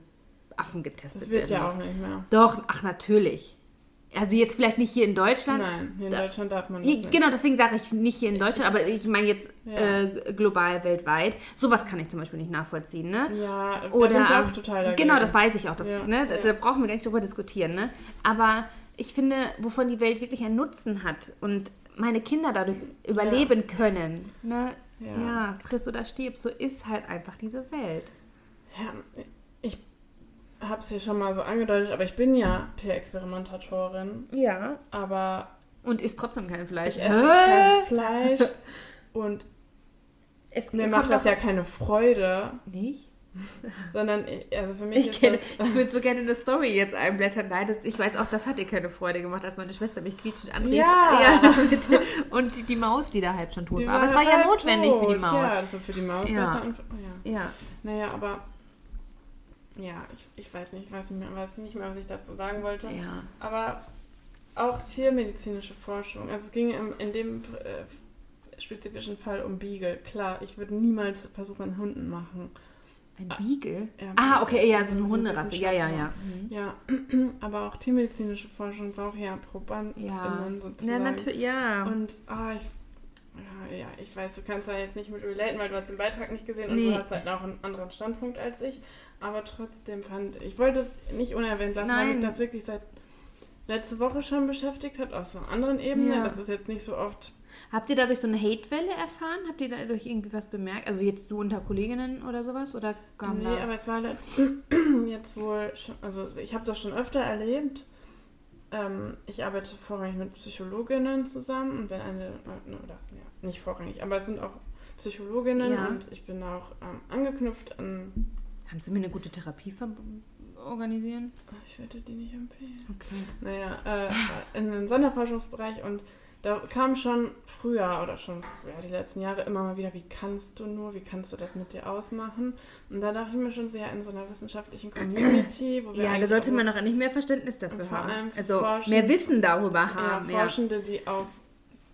Affen getestet Das wird werden ja muss. auch nicht mehr. Doch, ach natürlich. Also jetzt vielleicht nicht hier in Deutschland. Nein, hier in Deutschland darf man nicht. Genau, deswegen sage ich nicht hier in Deutschland, aber ich meine jetzt Ja. äh, global, weltweit. Sowas kann ich zum Beispiel nicht nachvollziehen, ne? Ja, Oder, da bin ich auch total dagegen. Genau, das weiß ich auch. Das, Ja, ne, da, da brauchen wir gar nicht drüber diskutieren. Ne? Aber ich finde, wovon die Welt wirklich einen Nutzen hat und meine Kinder dadurch überleben können. Ne? Ja. Ja. friss oder stirb, so ist halt einfach diese Welt. Ja, ich habe es ja schon mal so angedeutet, aber ich bin ja Peer-Experimentatorin. Ja. Aber Und isst trotzdem kein Fleisch. ich esse kein Fleisch und Es mir macht das ja keine Freude, nicht. sondern ich- also für mich Ich, ist kenne, das... ich würde so gerne eine Story jetzt einblättern. Nein, das, ich weiß auch, das hat dir keine Freude gemacht, als meine Schwester mich quietschend anrief. Ja. mit- und die, die Maus, die da halb schon tot Die war. Aber es war ja notwendig für die tot. Maus. Ja, also für die Maus Ja. Und, ja. Ja. Naja, aber... Ja, ich, ich weiß nicht, ich weiß nicht, mehr, weiß nicht mehr, was ich dazu sagen wollte. ja. Aber auch tiermedizinische Forschung. Also es ging im, in dem äh, spezifischen Fall um Beagle. Klar, ich würde niemals Versuche an Hunden machen. Ein. Beagle? Ja, Ah, okay, ja, so eine Hunderasse. Ja, ja, ja. Wissenschaftler. Ja, aber auch tiermedizinische Forschung braucht ja Probanden Ja. sozusagen. Ja, natürlich, ja. Und ah, ich, ja, ja, ich weiß, du kannst da jetzt nicht mit relaten, weil du hast den Beitrag nicht gesehen und Nee. du hast halt auch einen anderen Standpunkt als ich. Aber trotzdem fand ich, wollte es nicht unerwähnt lassen, weil Nein. mich das wirklich seit letzte Woche schon beschäftigt hat, auf so einer anderen Ebene. Ja. Das ist jetzt nicht so oft. Habt ihr dadurch so eine Hatewelle erfahren? Habt ihr dadurch irgendwie was bemerkt? Also jetzt du unter Kolleginnen oder sowas? Oder kam nee, da... aber es war jetzt wohl schon, also ich habe das schon öfter erlebt. Ähm, ich arbeite vorrangig mit Psychologinnen zusammen und wenn eine, oder ja, nicht vorrangig, aber es sind auch Psychologinnen Ja. und ich bin auch ähm, angeknüpft an Kannst du mir eine gute Therapie organisieren? Oh, Ich würde die nicht empfehlen. Okay. Naja, äh, in den Sonderforschungsbereich und da kam schon früher oder schon ja, die letzten Jahre immer mal wieder, wie kannst du nur, wie kannst du das mit dir ausmachen? Und da dachte ich mir schon sehr in so einer wissenschaftlichen Community, wo wir Ja, da sollte man noch nicht mehr Verständnis dafür Vor allem haben. für Also Forschen- mehr Wissen darüber ja, haben. Ja, Forschende, die auf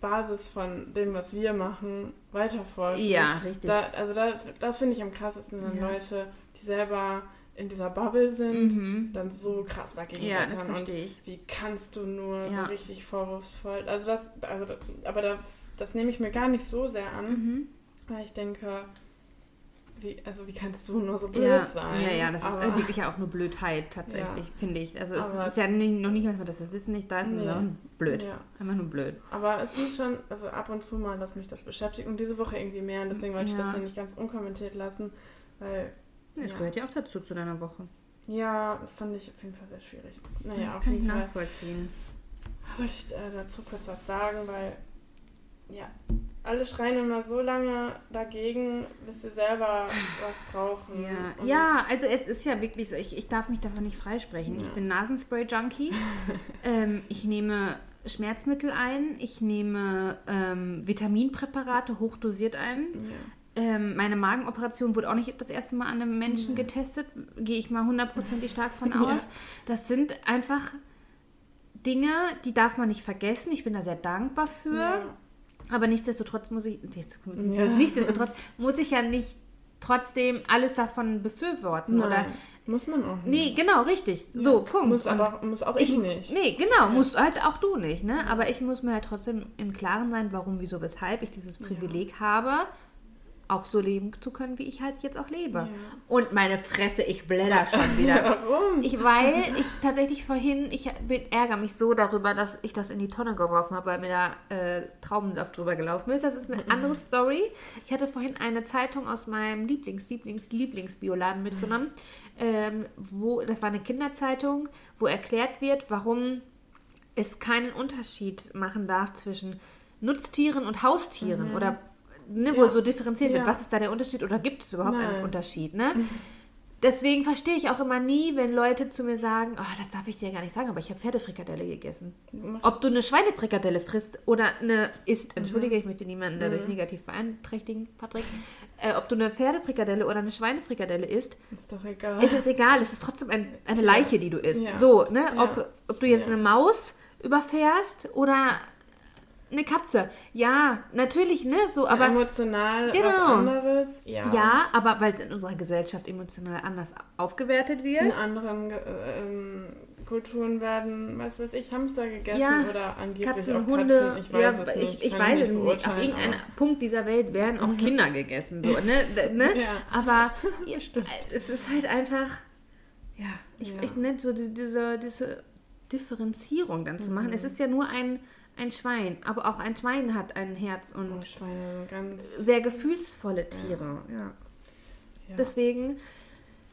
Basis von dem, was wir machen, weiterforschen. Ja, richtig. Da, also da, das finde ich am krassesten, wenn Ja. Leute, die selber in dieser Bubble sind, Mhm. dann so krass dagegen Ja, das verstehe ich. wie kannst du nur Ja. so richtig vorwurfsvoll. Also das, also das, aber da, das nehme ich mir gar nicht so sehr an, Mhm. weil ich denke, wie, also wie kannst du nur so blöd Ja, sein? ja, ja, das aber, ist wirklich ja auch nur Blödheit tatsächlich, Ja. finde ich. Also es Aber- ist ja nicht, noch nicht mal, dass das Wissen nicht da ist, Nee. sondern blöd. Ja. Einfach nur blöd. Aber es sind schon, also ab und zu mal, dass mich das beschäftigt und diese Woche irgendwie mehr und deswegen wollte ich Ja. das hier nicht ganz unkommentiert lassen, weil Das Ja. gehört ja auch dazu zu deiner Woche. ja, das fand ich auf jeden Fall sehr schwierig. Naja, auf Kann ich jeden Fall nachvollziehen. wollte ich äh, dazu kurz was sagen, weil ja, alle schreien immer so lange dagegen, bis sie selber was brauchen. Ja, ja, also es ist ja wirklich so, ich, ich darf mich davon nicht freisprechen. Ich Ja. bin Nasenspray-Junkie. ähm, ich nehme Schmerzmittel ein, ich nehme ähm, Vitaminpräparate hochdosiert ein. Ja. Ähm, meine Magenoperation wurde auch nicht das erste Mal an einem Menschen getestet. Gehe ich mal hundertprozentig stark von Ja. aus. Das sind einfach Dinge, die darf man nicht vergessen. Ich bin da sehr dankbar für. Ja. Aber nichtsdestotrotz muss ich, Ja. nichtsdestotrotz muss ich ja nicht trotzdem alles davon befürworten. Nein, Oder muss man auch nicht. Nee, genau, richtig. So, Punkt. Muss, aber, muss auch ich, nicht. Nee, genau, musst halt auch du nicht, ne? Aber ich muss mir halt trotzdem im Klaren sein, warum, wieso, weshalb ich dieses Privileg habe, auch so leben zu können, wie ich halt jetzt auch lebe. Und meine Fresse, ich blätter schon wieder. Warum? Ich, weil ich tatsächlich vorhin, ich bin, ärgere mich so darüber, dass ich das in die Tonne geworfen habe, weil mir da äh, Traubensaft drüber gelaufen ist. Das ist eine andere Story. Ich hatte vorhin eine Zeitung aus meinem Lieblings, Lieblings, Lieblingsbioladen mitgenommen. Ähm, wo, das war eine Kinderzeitung, wo erklärt wird, warum es keinen Unterschied machen darf zwischen Nutztieren und Haustieren oder ne, wo Ja. so differenziert wird, was ist da der Unterschied oder gibt es überhaupt einen Nein. Unterschied, ne? Deswegen verstehe ich auch immer nie, wenn Leute zu mir sagen, oh, das darf ich dir gar nicht sagen, aber ich habe Pferdefrikadelle gegessen. Ob du eine Schweinefrikadelle frisst oder eine isst, entschuldige, ich möchte niemanden dadurch negativ beeinträchtigen, Patrick, äh, ob du eine Pferdefrikadelle oder eine Schweinefrikadelle isst, Ist doch egal. ist es egal, es ist trotzdem ein, eine Leiche, die du isst. Ja. So, ne? Ob, ob du jetzt eine Maus überfährst oder eine Katze. Ja, natürlich, ne? So, aber emotional was Genau. anderes. Ja. ja, aber weil es in unserer Gesellschaft emotional anders aufgewertet wird. In anderen äh, ähm, Kulturen werden, was weiß ich, Hamster gegessen Ja, oder angeblich Katzen, auch Hunde, Katzen. Ich weiß ja, es ich, nicht. ich kann weiß es nicht. Auf beurteilen, irgendeinem Punkt dieser Welt werden auch Kinder gegessen. So, ne? Ne? Ja. Aber es ist halt einfach, ja, ich, Ja. ich nenne so die, diese, diese Differenzierung dann zu machen. Es ist ja nur ein, ein Schwein, aber auch ein Schwein hat ein Herz und Oh, Schweine ganz. sehr gefühlsvolle Tiere. Ja. Ja. Deswegen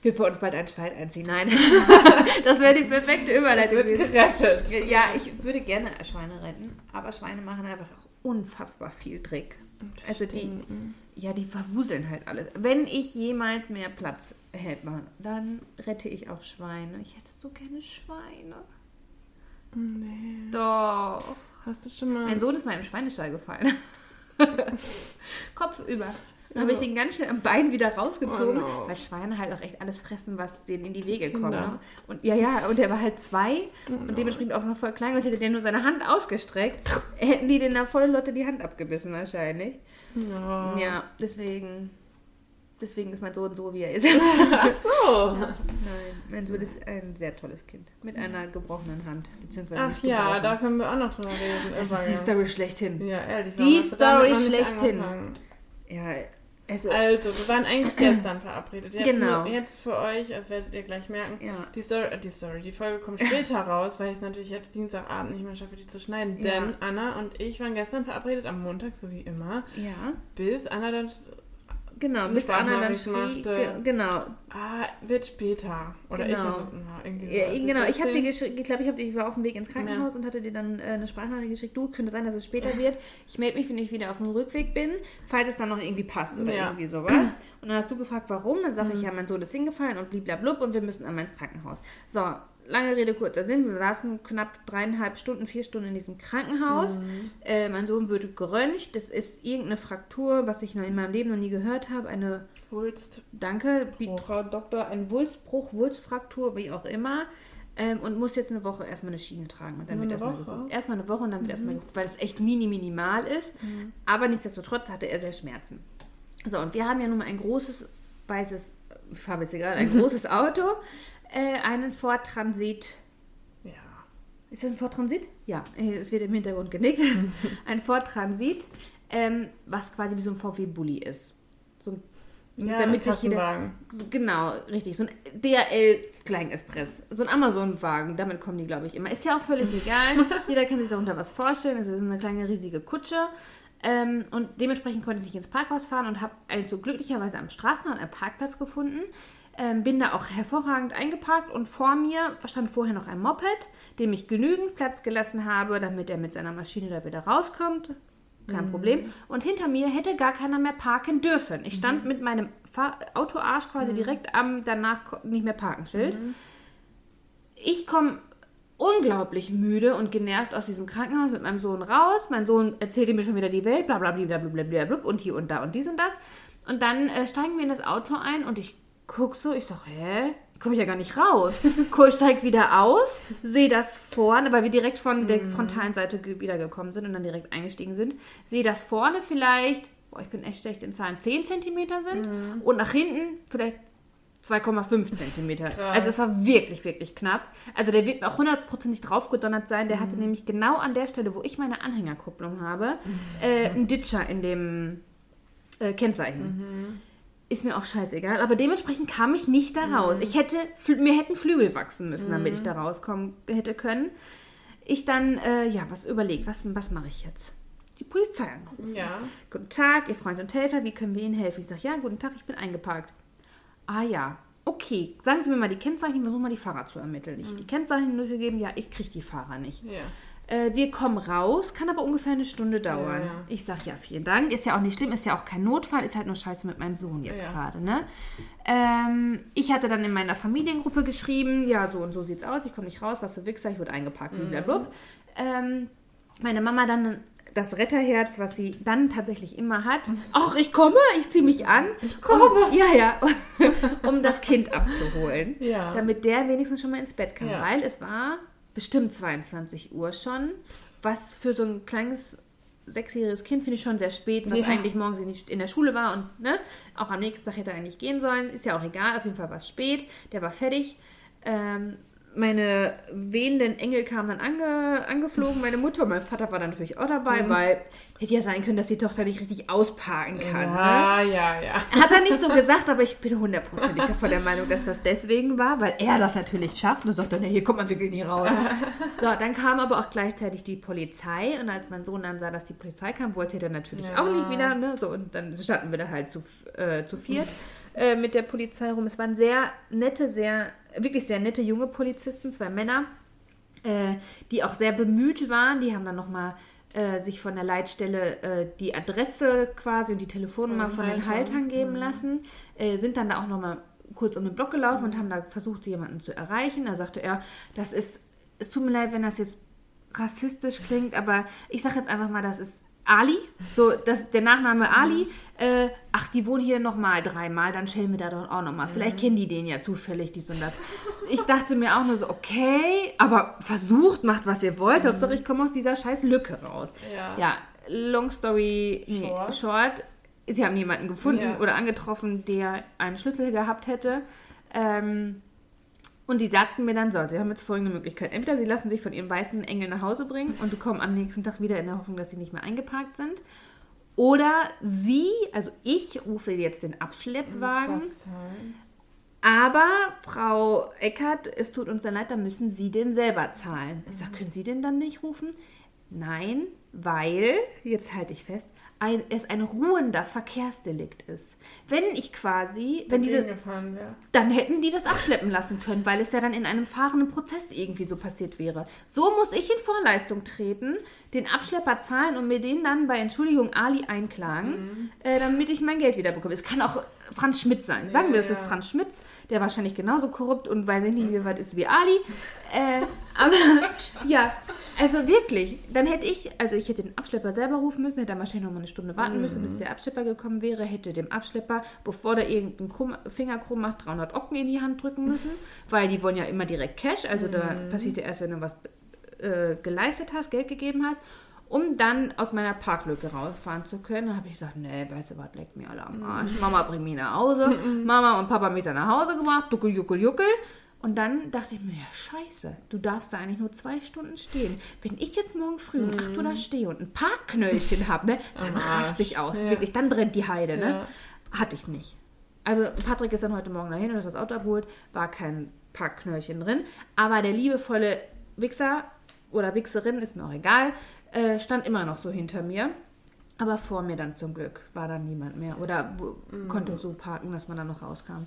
wird bei uns bald ein Schwein einziehen. Nein, das wäre die perfekte Überleitung wird gerettet. Ja, ich würde gerne Schweine retten, aber Schweine machen einfach auch unfassbar viel Dreck. Also die, ja, die verwuseln halt alles. Wenn ich jemals mehr Platz hätte, dann rette ich auch Schweine. Ich hätte so gerne Schweine. Nee. Doch. Hast du schon mal. Mein Sohn ist mal im Schweinestall gefallen. Kopf über. Dann habe ich den ganz schnell am Bein wieder rausgezogen, Oh no. weil Schweine halt auch echt alles fressen, was denen in die Wege kommt. Kinder. Ne? Und ja, ja, und der war halt zwei und dementsprechend auch noch voll klein und hätte der nur seine Hand ausgestreckt, hätten die den da voll Lotte die Hand abgebissen wahrscheinlich. Ja. Ja, deswegen, deswegen ist mein Sohn so, wie er ist. Ach so. Nein, mein Sohn ist ein sehr tolles Kind mit einer gebrochenen Hand. Beziehungsweise Ach ja, da können wir auch noch drüber reden. das ist die ja. Story schlechthin. Ja, ehrlich. Die Story schlechthin. Ja, also, Also, wir waren eigentlich gestern verabredet. Jetzt, Genau. nur- Jetzt für euch, das werdet ihr gleich merken. ja. Die Story, die Story, die Folge kommt später raus, weil ich es natürlich jetzt Dienstagabend nicht mehr schaffe, die zu schneiden. Ja. Denn Anna und ich waren gestern verabredet, am Montag, so wie immer, Ja, bis Anna dann, genau. Bis Anna dann schrie, ge genau. ah, wird später. Oder ich Genau. hatte, na, irgendwie Ja, so. Genau, ich habe dir geschickt, ich glaube, ich, hab ich war auf dem Weg ins Krankenhaus und hatte dir dann äh, eine Sprachnachricht geschickt. Du, könnte sein, dass es später wird. Ich melde mich, wenn ich wieder auf dem Rückweg bin, falls es dann noch irgendwie passt oder Ja. irgendwie sowas. Und dann hast du gefragt, warum. Dann sage ich, ja, mein Sohn ist hingefallen und bliblablub und wir müssen einmal ins Krankenhaus. So, lange Rede, kurzer Sinn. Wir saßen knapp dreieinhalb Stunden, vier Stunden in diesem Krankenhaus. Äh, mein Sohn wurde geröntgt. Das ist irgendeine Fraktur, was ich noch in meinem Leben noch nie gehört habe. Eine Wulst. Danke. Frau Doktor, ein Wulstbruch, Wulstfraktur, wie auch immer. Ähm, und muss jetzt eine Woche erstmal eine Schiene tragen. Und dann Nur wird erstmal Woche? geguckt. Erstmal eine Woche und dann wird erstmal geguckt, weil es echt mini minimal ist. Aber nichtsdestotrotz hatte er sehr Schmerzen. So, und wir haben ja nun mal ein großes, weißes, Farbe ist egal, ein großes Auto, äh, einen Ford Transit. Ja. Ist das ein Ford Transit? Ja, äh, es wird im Hintergrund genickt. ein Ford Transit, ähm, was quasi wie so ein VW-Bully ist. So ein Ja, damit sich jeder. Genau, richtig. So ein DRL Kleinexpress. So ein Amazon-Wagen, damit kommen die, glaube ich, immer. Ist ja auch völlig egal. Jeder kann sich darunter was vorstellen. Es ist eine kleine riesige Kutsche. Ähm, und dementsprechend konnte ich nicht ins Parkhaus fahren und habe also glücklicherweise am Straßenrand einen Parkplatz gefunden. Ähm, bin da auch hervorragend eingeparkt und vor mir stand vorher noch ein Moped, dem ich genügend Platz gelassen habe, damit er mit seiner Maschine da wieder rauskommt. Kein Problem. Und hinter mir hätte gar keiner mehr parken dürfen. Ich stand mit meinem Fahr Autoarsch quasi direkt am danach nicht mehr parken Schild. Ich komme unglaublich müde und genervt aus diesem Krankenhaus mit meinem Sohn raus. Mein Sohn erzählte mir schon wieder die Welt, bla bla bla bla bla bla bla und hier und da und dies und das. Und dann äh, steigen wir in das Auto ein und ich guck so, ich sag, hä? Komme ich ja gar nicht raus. Kurt steigt wieder aus, sehe das vorne, weil wir direkt von der frontalen Seite ge- wiedergekommen sind und dann direkt eingestiegen sind. Sehe das vorne vielleicht, boah, ich bin echt schlecht in Zahlen, 10 Zentimeter sind und nach hinten vielleicht 2,5 Zentimeter. Krass. Also es war wirklich, wirklich knapp. Also der wird mir auch hundertprozentig draufgedonnert sein. Der hatte nämlich genau an der Stelle, wo ich meine Anhängerkupplung habe, äh, einen Ditcher in dem äh, Kennzeichen. Ist mir auch scheißegal. Aber dementsprechend kam ich nicht da raus. Ich hätte, mir hätten Flügel wachsen müssen, damit ich da rauskommen hätte können. Ich dann, äh, ja, was überlegt, was, was mache ich jetzt? Die Polizei angerufen. Ja. Guten Tag, Ihr Freund und Helfer, wie können wir Ihnen helfen? Ich sage, ja, guten Tag, ich bin eingeparkt. Ah ja, okay. Sagen Sie mir mal die Kennzeichen, versuchen mal die Fahrer zu ermitteln. Ich die Kennzeichen durchgegeben, ja, ich kriege die Fahrer nicht. Ja. Äh, wir kommen raus, kann aber ungefähr eine Stunde dauern. Ja, ja. Ich sage ja, vielen Dank. Ist ja auch nicht schlimm, ist ja auch kein Notfall, ist halt nur scheiße mit meinem Sohn jetzt Ja. gerade. Ne? Ähm, ich hatte dann in meiner Familiengruppe geschrieben, ja, so und so sieht's aus, ich komme nicht raus, was für Wichser, ich wurde eingepackt, Mhm. blablabla. Ähm, meine Mama dann das Retterherz, was sie dann tatsächlich immer hat. Ach, ich komme, ich ziehe mich an. Ich komme. Ja, ja. um das Kind abzuholen. Ja. Damit der wenigstens schon mal ins Bett kann. Ja. Weil es war bestimmt 22 Uhr schon. Was für so ein kleines sechsjähriges Kind finde ich schon sehr spät, was Ja. eigentlich morgens in, der Schule war und ne, auch am nächsten Tag hätte er eigentlich gehen sollen. Ist ja auch egal, auf jeden Fall war es spät. Der war fertig. Ähm, meine wehenden Engel kamen dann ange, angeflogen, meine Mutter und mein Vater war dann natürlich auch dabei, Mhm. weil hätte ja sein können, dass die Tochter nicht richtig ausparken kann. Ne? Ja, ja, ja. Hat er nicht so gesagt, aber ich bin hundertprozentig davon der Meinung, dass das deswegen war, weil er das natürlich schafft und sagt dann, hier kommt man wirklich nie raus. So, dann kam aber auch gleichzeitig die Polizei und als mein Sohn dann sah, dass die Polizei kam, wollte er dann natürlich Ja. auch nicht wieder, ne? So, und dann standen wir da halt zu, äh, zu viert äh, mit der Polizei rum. Es waren sehr nette, sehr, wirklich sehr nette junge Polizisten, zwei Männer, äh, die auch sehr bemüht waren. Die haben dann nochmal äh, sich von der Leitstelle äh, die Adresse quasi und die Telefonnummer Von den Haltern. Geben lassen. Äh, sind dann da auch nochmal kurz um den Block gelaufen und haben da versucht, jemanden zu erreichen. Da sagte er, das ist, es tut mir leid, wenn das jetzt rassistisch klingt, aber ich sage jetzt einfach mal, das ist Ali, so das, der Nachname Ali. Äh, ach, die wohnen hier nochmal dreimal, dann stellen wir da doch auch nochmal. Vielleicht kennen die den ja zufällig, dies und das. Ich dachte mir auch nur so, okay, aber versucht, macht was ihr wollt. Hauptsache, ich komme aus dieser scheiß Lücke raus. Ja. Ja, long story nee, Short. short. Sie haben jemanden gefunden Ja. oder angetroffen, der einen Schlüssel gehabt hätte. Ähm, und die sagten mir dann so, sie haben jetzt folgende Möglichkeit. Entweder sie lassen sich von ihrem weißen Engel nach Hause bringen und bekommen am nächsten Tag wieder in der Hoffnung, dass sie nicht mehr eingeparkt sind. Oder sie, also ich rufe jetzt den Abschleppwagen, aber Frau Eckert, es tut uns sehr leid, dann müssen Sie den selber zahlen. Ich sage, können Sie den dann nicht rufen? Nein, weil, jetzt halte ich fest, ein, es ein ruhender Verkehrsdelikt ist. Wenn ich quasi, wenn wäre. dann hätten die das abschleppen lassen können, weil es ja dann in einem fahrenden Prozess irgendwie so passiert wäre. So muss ich in Vorleistung treten, den Abschlepper zahlen und mir den dann bei Entschuldigung Ali einklagen, äh, damit ich mein Geld wieder bekomme. Es kann auch Franz Schmidt sein. Sagen wir, es Ja, ist ja. Franz Schmitz, der wahrscheinlich genauso korrupt und weiß ich nicht, wie weit ist wie Ali. Äh, aber ja, also wirklich, dann hätte ich, also ich hätte den Abschlepper selber rufen müssen, hätte dann wahrscheinlich noch mal eine Stunde warten müssen, bis der Abschlepper gekommen wäre, hätte dem Abschlepper, bevor der irgendeinen krumm, Finger krumm macht, 300 Ocken in die Hand drücken müssen, weil die wollen ja immer direkt Cash, also da passiert ja erst, wenn du was äh, geleistet hast, Geld gegeben hast, um dann aus meiner Parklücke rausfahren zu können. Dann habe ich gesagt, nee, weißt du was, leck mir alle am Arsch. Mama bringt mich nach Hause, Mama und Papa mich dann nach Hause gebracht, duckel, juckel, juckel. Und dann dachte ich mir, ja, scheiße, du darfst da eigentlich nur zwei Stunden stehen. Wenn ich jetzt morgen früh um 8 Uhr da stehe und ein Parkknöllchen habe, ne, dann raste ich aus. Ja. Wirklich, dann brennt die Heide, ne? Ja. Hatte ich nicht. Also Patrick ist dann heute Morgen dahin und hat das Auto abgeholt, war kein Parkknöllchen drin. Aber der liebevolle Wichser oder Wichserin, ist mir auch egal, äh, stand immer noch so hinter mir. Aber vor mir dann zum Glück war dann niemand mehr. Oder wo, konnte so parken, dass man dann noch rauskam.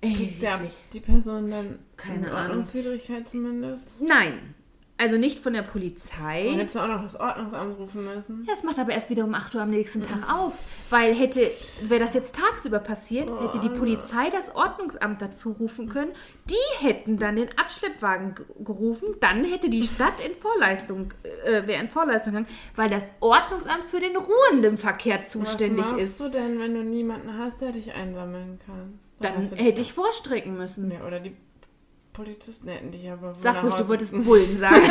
Ey, Kriegt die Person dann Keine eine Ahnung. Ordnungswidrigkeit zumindest? Nein. Also nicht von der Dann Polizei. hättest du auch noch das Ordnungsamt rufen müssen. Ja, es macht aber erst wieder um 8 Uhr am nächsten Tag auf. Weil hätte, wäre das jetzt tagsüber passiert, hätte die Polizei das Ordnungsamt dazu rufen können. Die hätten dann den Abschleppwagen gerufen. Dann hätte die Stadt in Vorleistung, äh, wäre in Vorleistung gegangen, weil das Ordnungsamt für den ruhenden Verkehr zuständig Was machst ist. du denn, wenn du niemanden hast, der dich einsammeln kann? Dann du- hätte ich vorstrecken müssen. Nee, oder die Polizisten hätten dich aber wohl Sag ruhig, du wolltest Bullen sagen.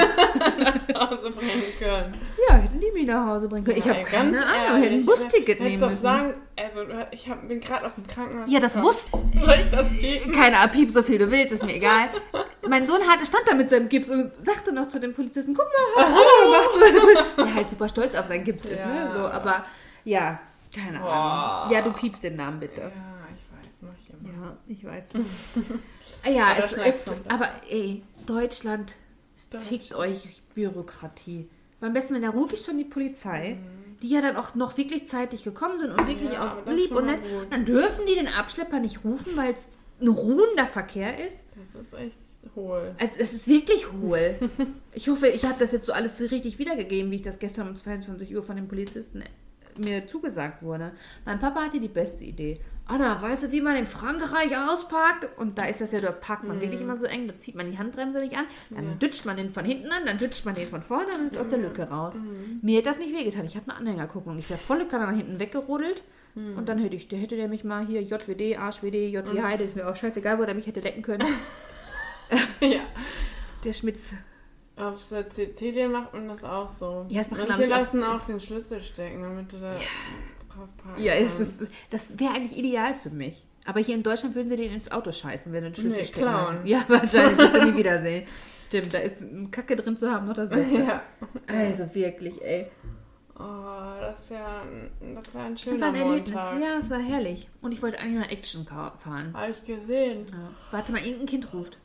nach Hause bringen können. ja, hätten die mich nach Hause bringen können. Ich habe keine Ahnung, ehrlich, hätten ein Busticket nehmen müssen. sagen, also ich hab, bin gerade aus dem Krankenhaus. Ja, das wusste Soll ich das piepen? Keine Ahnung, piep so viel du willst, ist mir egal. Mein Sohn hatte, stand da mit seinem Gips und sagte noch zu den Polizisten, guck mal, Hallo gemacht. Der halt super stolz auf seinen Gips ist, ne? Ja. So, aber ja, keine Boah. Ahnung. Ja, du piepst den Namen bitte. Ja, ich weiß, mach ich immer. Ja, ich weiß. Ah ja, Aber es kommt. aber ey, Deutschland, fickt euch Bürokratie. Beim besten, da rufe ich schon die Polizei, die ja dann auch noch wirklich zeitig gekommen sind und wirklich Mhm. Ja, auch lieb und mal nett. gut. Dann dürfen die den Abschlepper nicht rufen, weil es ein ruhender Verkehr ist. Das ist echt hohl. Also es ist wirklich hohl. Ich hoffe, ich habe das jetzt so alles so richtig wiedergegeben, wie ich das gestern um 22 Uhr von den Polizisten äh, mir zugesagt wurde. Mein Papa hatte die beste Idee. Anna, weißt du, wie man in Frankreich ausparkt? Und da ist das ja, da parkt man wirklich immer so eng, da zieht man die Handbremse nicht an, dann Ja. dütscht man den von hinten an, dann dütscht man den von vorne und ist aus der Lücke raus. Mir hätte das nicht wehgetan. Ich habe eine Anhängerkupplung. Ich wäre volle Kanne nach hinten weggerodelt und dann hätte ich, der hätte der mich mal hier JWD, Arschwd, JW Heide, ist mir auch scheißegal, wo der mich hätte lecken können. ja. Der Schmitz. Auf Sizilien macht man das auch so. Ja, das glaub Manche lassen auch den Schlüssel stecken, damit du da rausparken Ja, es ist, das wäre eigentlich ideal für mich. Aber hier in Deutschland würden sie den ins Auto scheißen, wenn du den Schlüssel Nee, klauen. Ja, wahrscheinlich willst du nie wiedersehen. Stimmt, da ist ein Kacke drin zu haben, noch das Beste. Ja. Also wirklich, ey. Oh, das ist ja das war ein Das war schöner ein Erlebnis. Montag. Ja, es war herrlich. Und ich wollte eigentlich nach Action fahren. Habe ich gesehen. Ja. Warte mal, irgendein Kind ruft.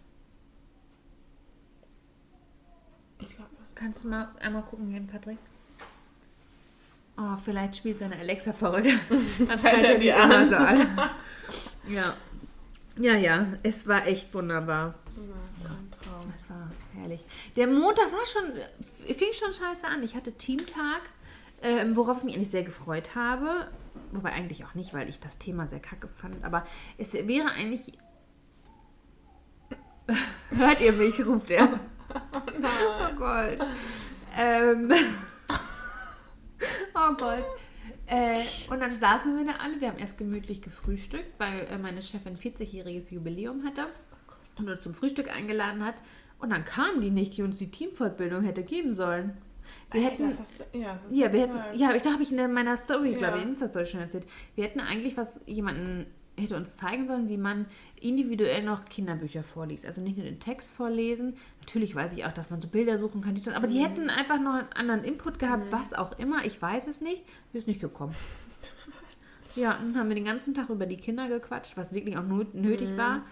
Ich glaube, Kannst du mal einmal gucken gehen, Patrick? Oh, vielleicht spielt seine Alexa verrückt. Dann schreit er die immer so an. Ja. Ja, ja, es war echt wunderbar. war ein Traum. Es war herrlich. Der Montag war schon, fing schon scheiße an. Ich hatte Teamtag, ähm, worauf ich mich eigentlich sehr gefreut habe. Wobei eigentlich auch nicht, weil ich das Thema sehr kacke fand. Aber es wäre eigentlich. Hört ihr mich? ruft er. Oh Gott. Ähm. Oh Gott. Äh, und dann saßen wir da alle. Wir haben erst gemütlich gefrühstückt, weil äh, meine Chefin 40-jähriges Jubiläum hatte und uns zum Frühstück eingeladen hat. Und dann kam die nicht, die uns die Teamfortbildung hätte geben sollen. Wir Ey, hätten, das hast ja, das ja, wir hätten, ja, ich da habe ich in meiner Story, glaube ich, Ja. in Insta-Story schon erzählt. Wir hätten eigentlich was, jemanden hätte uns zeigen sollen, wie man individuell noch Kinderbücher vorliest. Also nicht nur den Text vorlesen. Natürlich weiß ich auch, dass man so Bilder suchen kann, die- aber Mhm. die hätten einfach noch einen anderen Input gehabt, was auch immer. Ich weiß es nicht. Ist nicht gekommen. Ja, dann haben wir den ganzen Tag über die Kinder gequatscht, was wirklich auch nö- nötig Mhm. war.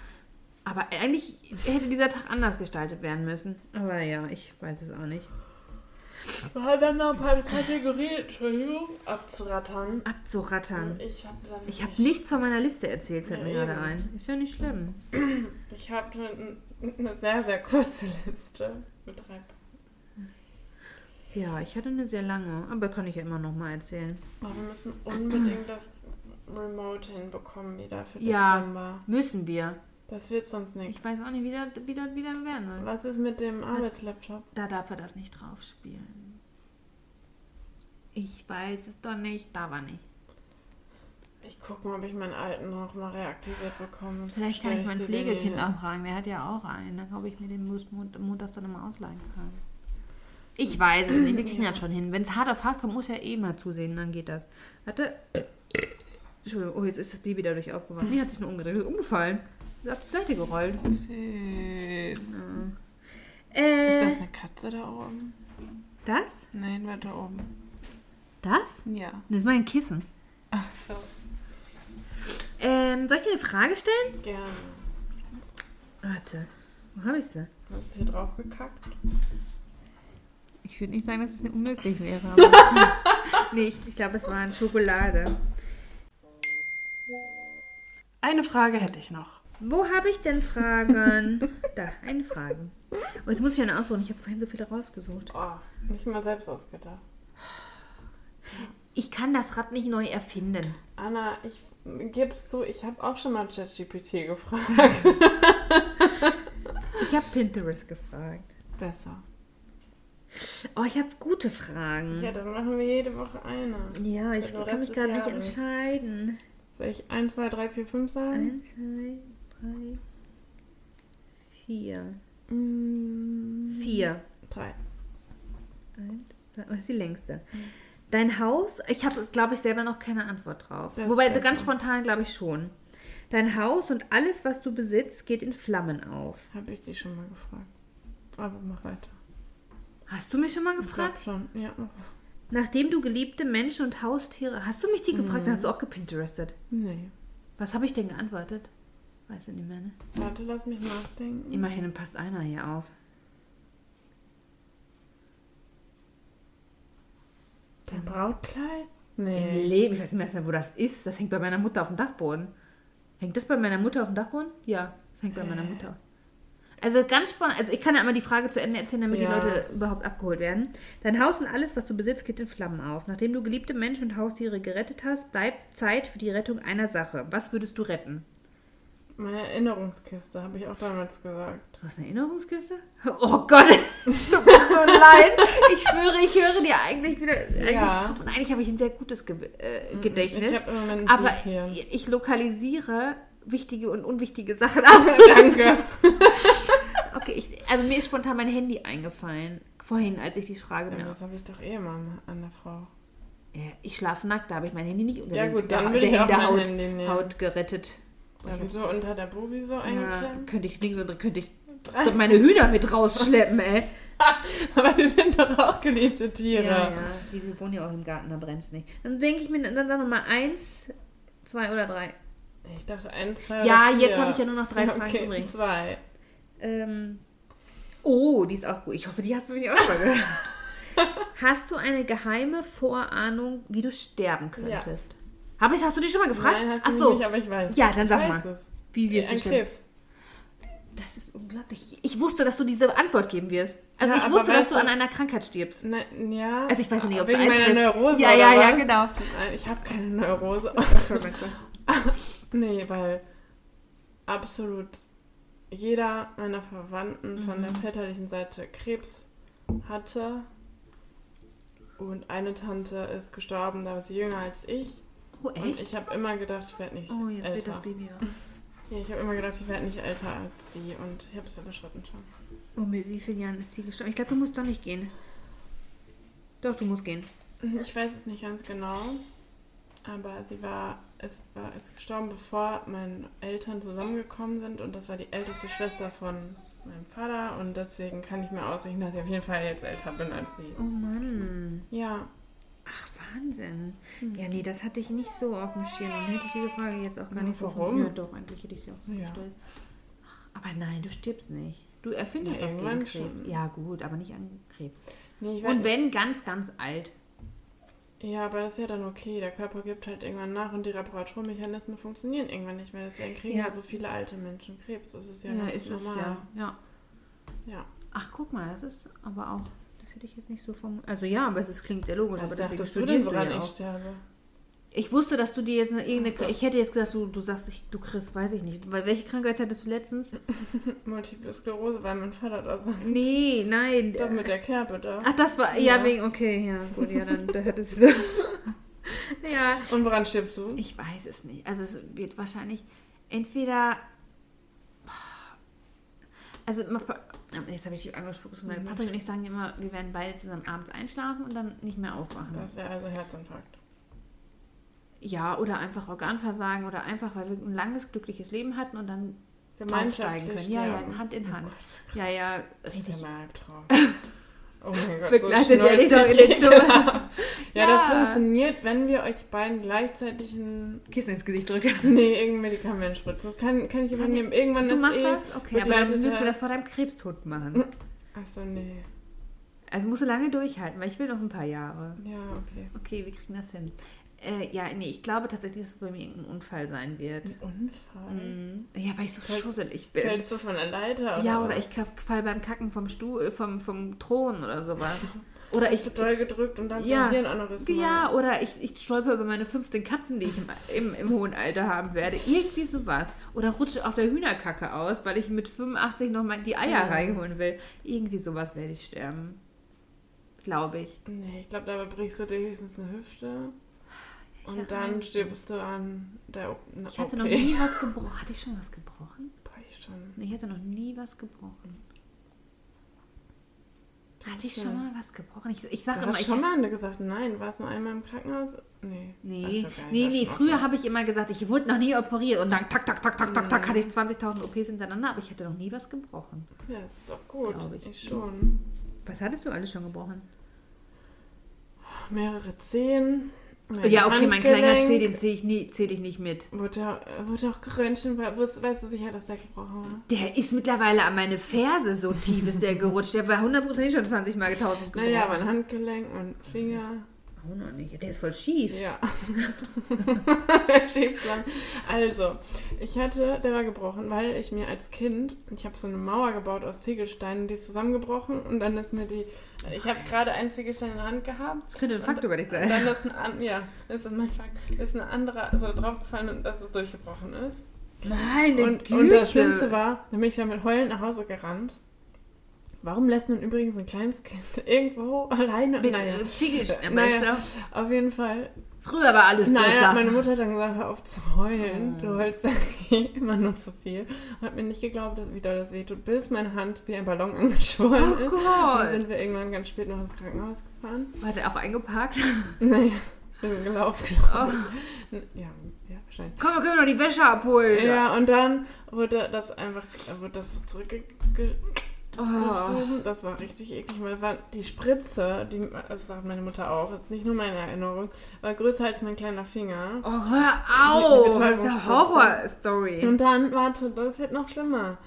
Aber eigentlich hätte dieser Tag anders gestaltet werden müssen. Aber ja, ich weiß es auch nicht. Wir haben noch ein paar Kategorien, Entschuldigung, abzurattern. Abzurattern. Ich habe Ich habe nichts von meiner Liste erzählt, fällt Ja, mir gerade ein. Ist ja nicht schlimm. Ich habe eine sehr, sehr kurze Liste mit drei Ja, ich hatte eine sehr lange, aber kann ich ja immer noch mal erzählen. Aber wir müssen unbedingt das Remote hinbekommen wieder für Ja. Dezember. Müssen wir. Das wird sonst Ich nichts. weiß auch nicht, wie das wie das wieder werden soll. Was ist mit dem Arbeitslaptop? Da darf er das nicht drauf spielen. Ich weiß es doch nicht, da war nicht. Ich gucke mal, ob ich meinen alten noch mal reaktiviert bekomme. Vielleicht kann ich mein Pflegekind auch fragen, der hat ja auch einen. Dann glaube ich mir den montags dann immer ausleihen kann. Ich weiß es nicht, wir kriegen das schon hin. Wenn es hart auf hart kommt, muss er eh mal zusehen, dann geht das. Warte. Entschuldigung, oh, jetzt ist das Baby dadurch aufgewacht. Nee, hat sich nur umgedreht, ist umgefallen. Ist auf die Seite gerollt. Süß. Äh, Ist das eine Katze da oben? das? Nein, weiter oben. Das? Ja. Das ist mein Kissen. Ach so. Ähm, soll ich dir eine Frage stellen? Gerne. Warte, wo habe ich sie? Hast du hier drauf gekackt? Ich würde nicht sagen, dass es unmöglich wäre. Aber nee, ich, ich glaube, es war eine Schokolade. Eine Frage hätte ich noch. Wo habe ich denn Fragen? da, eine Frage. Und jetzt muss ich eine aussuchen. Ich habe vorhin so viele rausgesucht. Oh, nicht mal selbst ausgedacht. Ich kann das Rad nicht neu erfinden. Anna, ich gebe es zu, ich habe auch schon mal ChatGPT gefragt. Ich habe Pinterest gefragt. Besser. Oh, ich habe gute Fragen. Ja, dann machen wir jede Woche eine. Ja, ich den kann mich gerade nicht entscheiden. Soll ich 1, 2, 3, 4, 5 sagen? Eins, zwei, drei, vier. Mm, Vier. Drei. Eins, zwei, was ist die längste? Dein Haus, ich habe, glaube ich, selber noch keine Antwort drauf. Das Wobei, ganz spontan glaube ich schon. Dein Haus und alles, was du besitzt, geht in Flammen auf. Habe ich dich schon mal gefragt. Aber mach weiter. Hast du mich schon mal Ich gefragt? schon. Ja. Nachdem du geliebte Menschen und Haustiere, hast du mich die gefragt? Dann hast du auch gepinterestet. Nee. Was habe ich denn geantwortet? Weiß ich nicht mehr, ne? Warte, lass mich nachdenken. Immerhin passt einer hier auf. Dein Brautkleid? Im Nee. Leben, ich weiß nicht mehr, wo das ist. Das hängt bei meiner Mutter auf dem Dachboden. Hängt das bei meiner Mutter auf dem Dachboden? Ja, das hängt bei meiner? Mutter. Also ganz spannend. Also ich kann ja einmal die Frage zu Ende erzählen, damit Ja. die Leute überhaupt abgeholt werden. Dein Haus und alles, was du besitzt, geht in Flammen auf. Nachdem du geliebte Menschen und Haustiere gerettet hast, bleibt Zeit für die Rettung einer Sache. Was würdest du retten? Meine Erinnerungskiste, habe ich auch damals gesagt. Du hast eine Erinnerungskiste? Oh Gott, es tut mir so leid. Ich schwöre, ich höre dir eigentlich wieder. Eigentlich, Ja. Und eigentlich habe ich ein sehr gutes Ge äh, Gedächtnis. Ich habe im Moment aber hier. ich lokalisiere wichtige und unwichtige Sachen ab. Danke. Okay, ich, also mir ist spontan mein Handy eingefallen. Vorhin, als ich die Frage Ja, das habe ich doch eh immer an der Frau. Ja, ich schlafe nackt, da habe ich mein Handy nicht unter Ja gut, der, dann der Haut, Handy nehmen. Haut gerettet. Da ich so unter der Bubi so Ja, eingeklemmt. könnte ich links und könnte ich meine Hühner mit rausschleppen, ey. Aber die sind doch auch geliebte Tiere. Ja, ja. Die, wohnen ja auch im Garten, da brennt es nicht. Dann denke ich mir, dann sagen wir mal eins, zwei oder drei. Ich dachte eins, zwei Ja, oder vier. jetzt habe ich ja nur noch drei Fragen okay, übrig. zwei. Ähm, oh, die ist auch gut. Ich hoffe, die hast du mir auch schon mal gehört. Hast du eine geheime Vorahnung, wie du sterben könntest? Hab ich, hast du dich schon mal gefragt? Nein, hast Ach du so, nicht, aber ich weiß. Ja, dann sag mal. Es. wie wirst du? Krebs. Das ist unglaublich. Ich wusste, dass du diese Antwort geben wirst. Also Ja, ich wusste, dass du an einer Krankheit stirbst. Ne, ja. Also ich weiß ja nicht, ob es Wegen meiner eintritt. Neurose Ja, ja, ja, genau. Ich habe keine Neurose. nee, weil absolut jeder meiner Verwandten von Mhm. der väterlichen Seite Krebs hatte. Und eine Tante ist gestorben, da war sie jünger als ich. Oh, Und echt? ich habe immer gedacht, ich werde nicht Oh, jetzt wird älter. das Baby wach. Ja, ich habe immer gedacht, ich werde nicht älter als sie. Und ich habe es überschritten schon. Oh, mit wie vielen Jahren ist sie gestorben? Ich glaube, du musst doch nicht gehen. Doch, du musst gehen. Ich weiß es nicht ganz genau, aber sie war, es war, ist gestorben, bevor meine Eltern zusammengekommen sind und das war die älteste Schwester von meinem Vater und deswegen kann ich mir ausrechnen, dass ich auf jeden Fall jetzt älter bin als sie. Oh Mann. Ja, Ach, Wahnsinn. Hm. Ja, nee, das hatte ich nicht so auf dem Schirm. Dann hätte ich diese Frage jetzt auch gar Ja, nicht so warum? Ja, doch, eigentlich hätte ich sie auch so Ja. gestellt. Ach, aber nein, du stirbst nicht. Du erfindest Ja, was gegen Krebs. Ja, gut, aber nicht an Krebs. nee, Und wenn, ganz, ganz alt. ja, aber das ist ja dann okay. Der Körper gibt halt irgendwann nach und die Reparaturmechanismen funktionieren irgendwann nicht mehr. Deswegen kriegen Ja. ja, so viele alte Menschen Krebs. Das ist ja, ganz normal. ja. ja. Ja. Ach, guck mal, das ist aber auch, das hätte ich jetzt nicht so vom... Also ja, aber es klingt sehr logisch. Was aber dachtest du denn, woran ich sterbe? Ich wusste, dass du dir jetzt eine, irgendeine... So. Ich hätte jetzt gesagt, du, du sagst, ich, du kriegst, weiß ich nicht. Weil welche Krankheit hattest du letztens? Multiple Sklerose, weil mein Vater da saß. Nee, nein. Doch mit der Kerbe da. Ach, das war. Ja, Ja. wegen. Okay, ja, gut, ja, dann da hättest du. ja. Und woran stirbst du? Ich weiß es nicht. Also, es wird wahrscheinlich entweder. Also, jetzt habe ich dich angesprochen. Mein Mhm. Patrick und ich sagen immer, wir werden beide zusammen abends einschlafen und dann nicht mehr aufwachen. Das wäre also Herzinfarkt. Ja, oder einfach Organversagen oder einfach, weil wir ein langes, glückliches Leben hatten und dann aufsteigen können. Ja, ja. Hand in Hand. Oh Gott, Ja, ja, das ist richtig. ja mein Albtraum. Oh mein Gott, Begleitet so er dich doch in den schnulzig. Tod. Ja, das Ja. funktioniert, wenn wir euch beiden gleichzeitig ein... Kissen ins Gesicht drücken. Nee, irgendein Medikament spritzen. Das kann, kann ich übernehmen. Irgendwann Du ist machst eh das? Okay, aber dann müssen wir das das- vor deinem Krebstod machen. Achso, nee. Also musst du lange durchhalten, weil ich will noch ein paar Jahre. Ja, okay. Okay, wir kriegen das hin. Äh, ja, nee, ich glaube tatsächlich, dass es bei mir irgendein Unfall sein wird. Ein Unfall? Mhm. Ja, weil ich so Fällst- schusselig bin. Fällst du von der Leiter? ja, oder was? ich fall beim Kacken vom Stuhl, vom, vom Thron oder sowas. Oder ich. Doll gedrückt und dann Ja. ein Hirnaneurysma. Ja, oder ich, ich stolper über meine 15 Katzen, die ich im, im, im hohen Alter haben werde. Irgendwie sowas. Oder rutsche auf der Hühnerkacke aus, weil ich mit 85 noch mal die Eier Ja. reinholen will. Irgendwie sowas werde ich sterben. Glaube ich. Nee, ich glaube, dabei brichst du dir höchstens eine Hüfte. Und dann stirbst du an der O- na, Ich hatte OP. noch nie was gebrochen. Hatte ich schon was gebrochen? Boah, ich schon. Nee, ich hatte noch nie was gebrochen. Hatte ich schon mal was gebrochen? Ich, ich sage Du immer, hast ich schon mal gesagt, nein, du warst nur einmal im Krankenhaus? Nee. Nee, so, geil, nee, war nee. Früher okay. habe ich immer gesagt, ich wurde noch nie operiert und dann tak, tak, tak, tak, tak, tak, hatte ich 20.000 OPs hintereinander, aber ich hatte noch nie was gebrochen. Ja, ist doch gut. Ich. Ich. schon. Was hattest du alles schon gebrochen? Mehrere Zehen. Mein ja, okay, mein kleiner. Zeh, den zähle ich, nie- zähl ich nicht mit. Wurde, auch- wurde auch geröntgt. Weißt weißt du sicher, dass der gebrochen war? Der ist mittlerweile an meine Ferse, so tief ist der gerutscht. Der war hundertprozentig schon 20 Mal getausend gebrochen. Naja, mein Handgelenk, mein Finger. Auch noch nicht. Der ist voll schief. Ja. Schiefplan. Also, ich hatte, der war gebrochen, weil ich mir als Kind, ich habe so eine Mauer gebaut aus Ziegelsteinen, die ist zusammengebrochen und dann ist mir die, ich habe gerade einen Ziegelstein in der Hand gehabt. Das könnte ein Fakt über dich Und sein. dann ist ein, ja, ist mein Fakt, ist ein anderer so draufgefallen und dass es durchgebrochen ist. Meine Und, und das Schlimmste war, dann bin ich dann mit heulend nach Hause gerannt. Warum lässt man übrigens ein kleines Kind irgendwo alleine? Mit Naja. äh, Ziegelstein, Naja, auf jeden Fall. Früher war alles Naja, besser. meine Mutter hat dann gesagt, hör auf zu heulen. Oh. Du heulst ja immer nur zu viel. Und hat mir nicht geglaubt, dass, wie doll das wehtut, bis meine Hand wie ein Ballon angeschwollen Oh ist. Gott. Dann sind wir irgendwann ganz spät noch ins Krankenhaus gefahren. War der auch eingeparkt? Naja, sind gelaufen, Oh. glaube. Ja, ja, wahrscheinlich. Komm, wir können noch die Wäsche abholen. Ja, und dann wurde das einfach, wurde das so zurückgeschoben. Oh. Das war richtig eklig. weil war die Spritze, die, das sagt meine Mutter auch, ist nicht nur meine Erinnerung, war größer als mein kleiner Finger. Oh, hör die auf! Das ist eine Horror-Story. Und dann, warte, das wird noch schlimmer.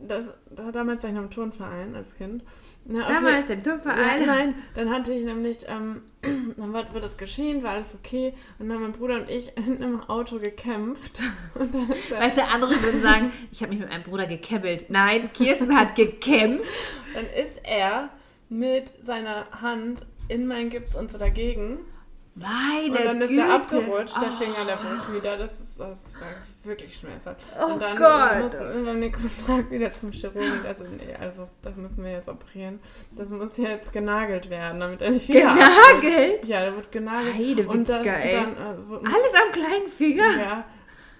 Das, da, damals war ich noch im Turnverein als Kind. Na, auf Damals, der Turnverein. Ja, nein, dann hatte ich nämlich, ähm, dann war, wird das geschehen, war alles okay. Und dann haben mein Bruder und ich hinten im Auto gekämpft. Und dann ist er, Weißt du, andere würden sagen, ich habe mich mit meinem Bruder gekebbelt. Nein, Kirsten hat gekämpft. dann ist er mit seiner Hand in meinen Gips und so dagegen. Meine Und dann ist Güte. er abgerutscht, der Oh. Finger, der Bruch wieder. Das ist das war wirklich schmerzhaft. Oh und dann Gott. mussten wir am nächsten Tag wieder zum Chirurgen. Also, nee, also das müssen wir jetzt operieren. Das muss jetzt genagelt werden, damit er nicht wieder. Genagelt? Ja, der wird genagelt. Heidewitzka, und dann, ey. dann also, Alles am kleinen Finger? Ja.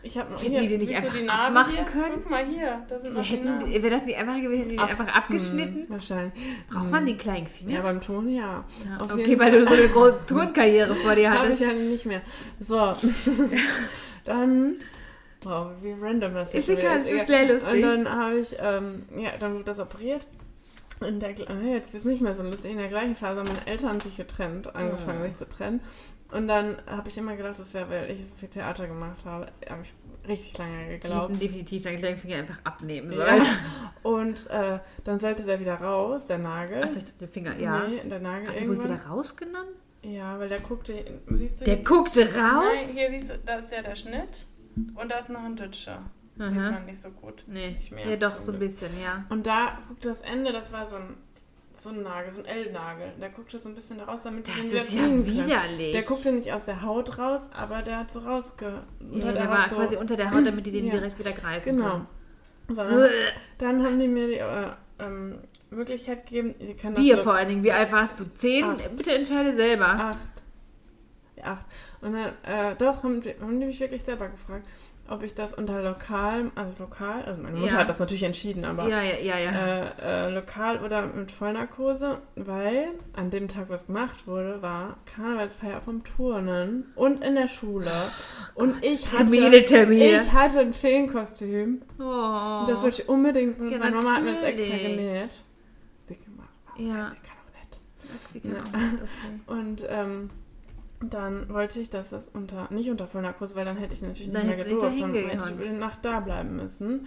Ich habe noch Hätten hier, die den nicht einfach die Narbe abmachen hier? können? Guck mal hier, da sind noch die Hätten, Narben. wäre das nicht einfach gewesen, hätten die Ab- einfach abgeschnitten? Wahrscheinlich. Braucht man den kleinen Finger? Ja, beim Ton ja. Ja, okay, weil du so eine große Turnkarriere vor dir Habe ich hattest. ja nicht mehr. So. dann. Wow, wie random das Ist jetzt egal, es ist sehr lustig. Und dann habe ich, ähm, ja, dann wurde das operiert. In der, äh, jetzt ist nicht mehr so lustig. In der gleichen Phase haben meine Eltern sich getrennt, angefangen Oh. sich zu trennen. Und dann habe ich immer gedacht, das wäre, weil ich so viel Theater gemacht habe. Habe ich richtig lange geglaubt. definitiv deinen kleinen Finger einfach abnehmen sollen. Ja. Und äh, dann sollte der wieder raus, der Nagel. Achso, ich dachte, der Finger, ja. Nee, der Nagel Ach, der wurde wieder rausgenommen? Ja, weil der guckte, siehst du Der guckte raus? Nein, hier siehst du, da ist ja der Schnitt und da ist noch ein Dütscher. Sieht Aha. man nicht so gut. Nee, Nicht mehr, ja doch, so ein bisschen, ja. Und da guckte das Ende, das war so ein, so ein Nagel, so ein L-Nagel. Der guckte so ein bisschen raus, damit die Das den wieder ist ja widerlich. Der guckte nicht aus der Haut raus, aber der hat so rausge... ja, der war so, quasi unter der Haut, damit die den Ja. direkt wieder greifen Genau. können. Dann haben die mir die äh, ähm, Möglichkeit gegeben, die können das Dir vor allen Dingen, wie alt warst du? Zehn? Acht. Bitte entscheide selber. Acht. Ja, acht. Und dann, äh, doch, haben die, haben die mich wirklich selber gefragt, ob ich das unter lokal, also lokal, also meine Mutter Ja. hat das natürlich entschieden, aber Ja, ja, äh, äh, lokal oder mit Vollnarkose, weil an dem Tag, wo es gemacht wurde, war Karnevalsfeier vom Turnen und in der Schule. und ich hatte, Termine, Termine. ich hatte ein Feenkostüm. Oh. Das wollte ich unbedingt, meine Mama hat mir das extra genäht. Sie gemacht. Ja. Sie kann auch nett. Sie kann auch nicht, okay. Und ähm, dann wollte ich, dass das unter, nicht unter Vollnarkose, weil dann hätte ich natürlich Dann nicht mehr gedurft. Dann hätte ich über die Nacht da bleiben müssen.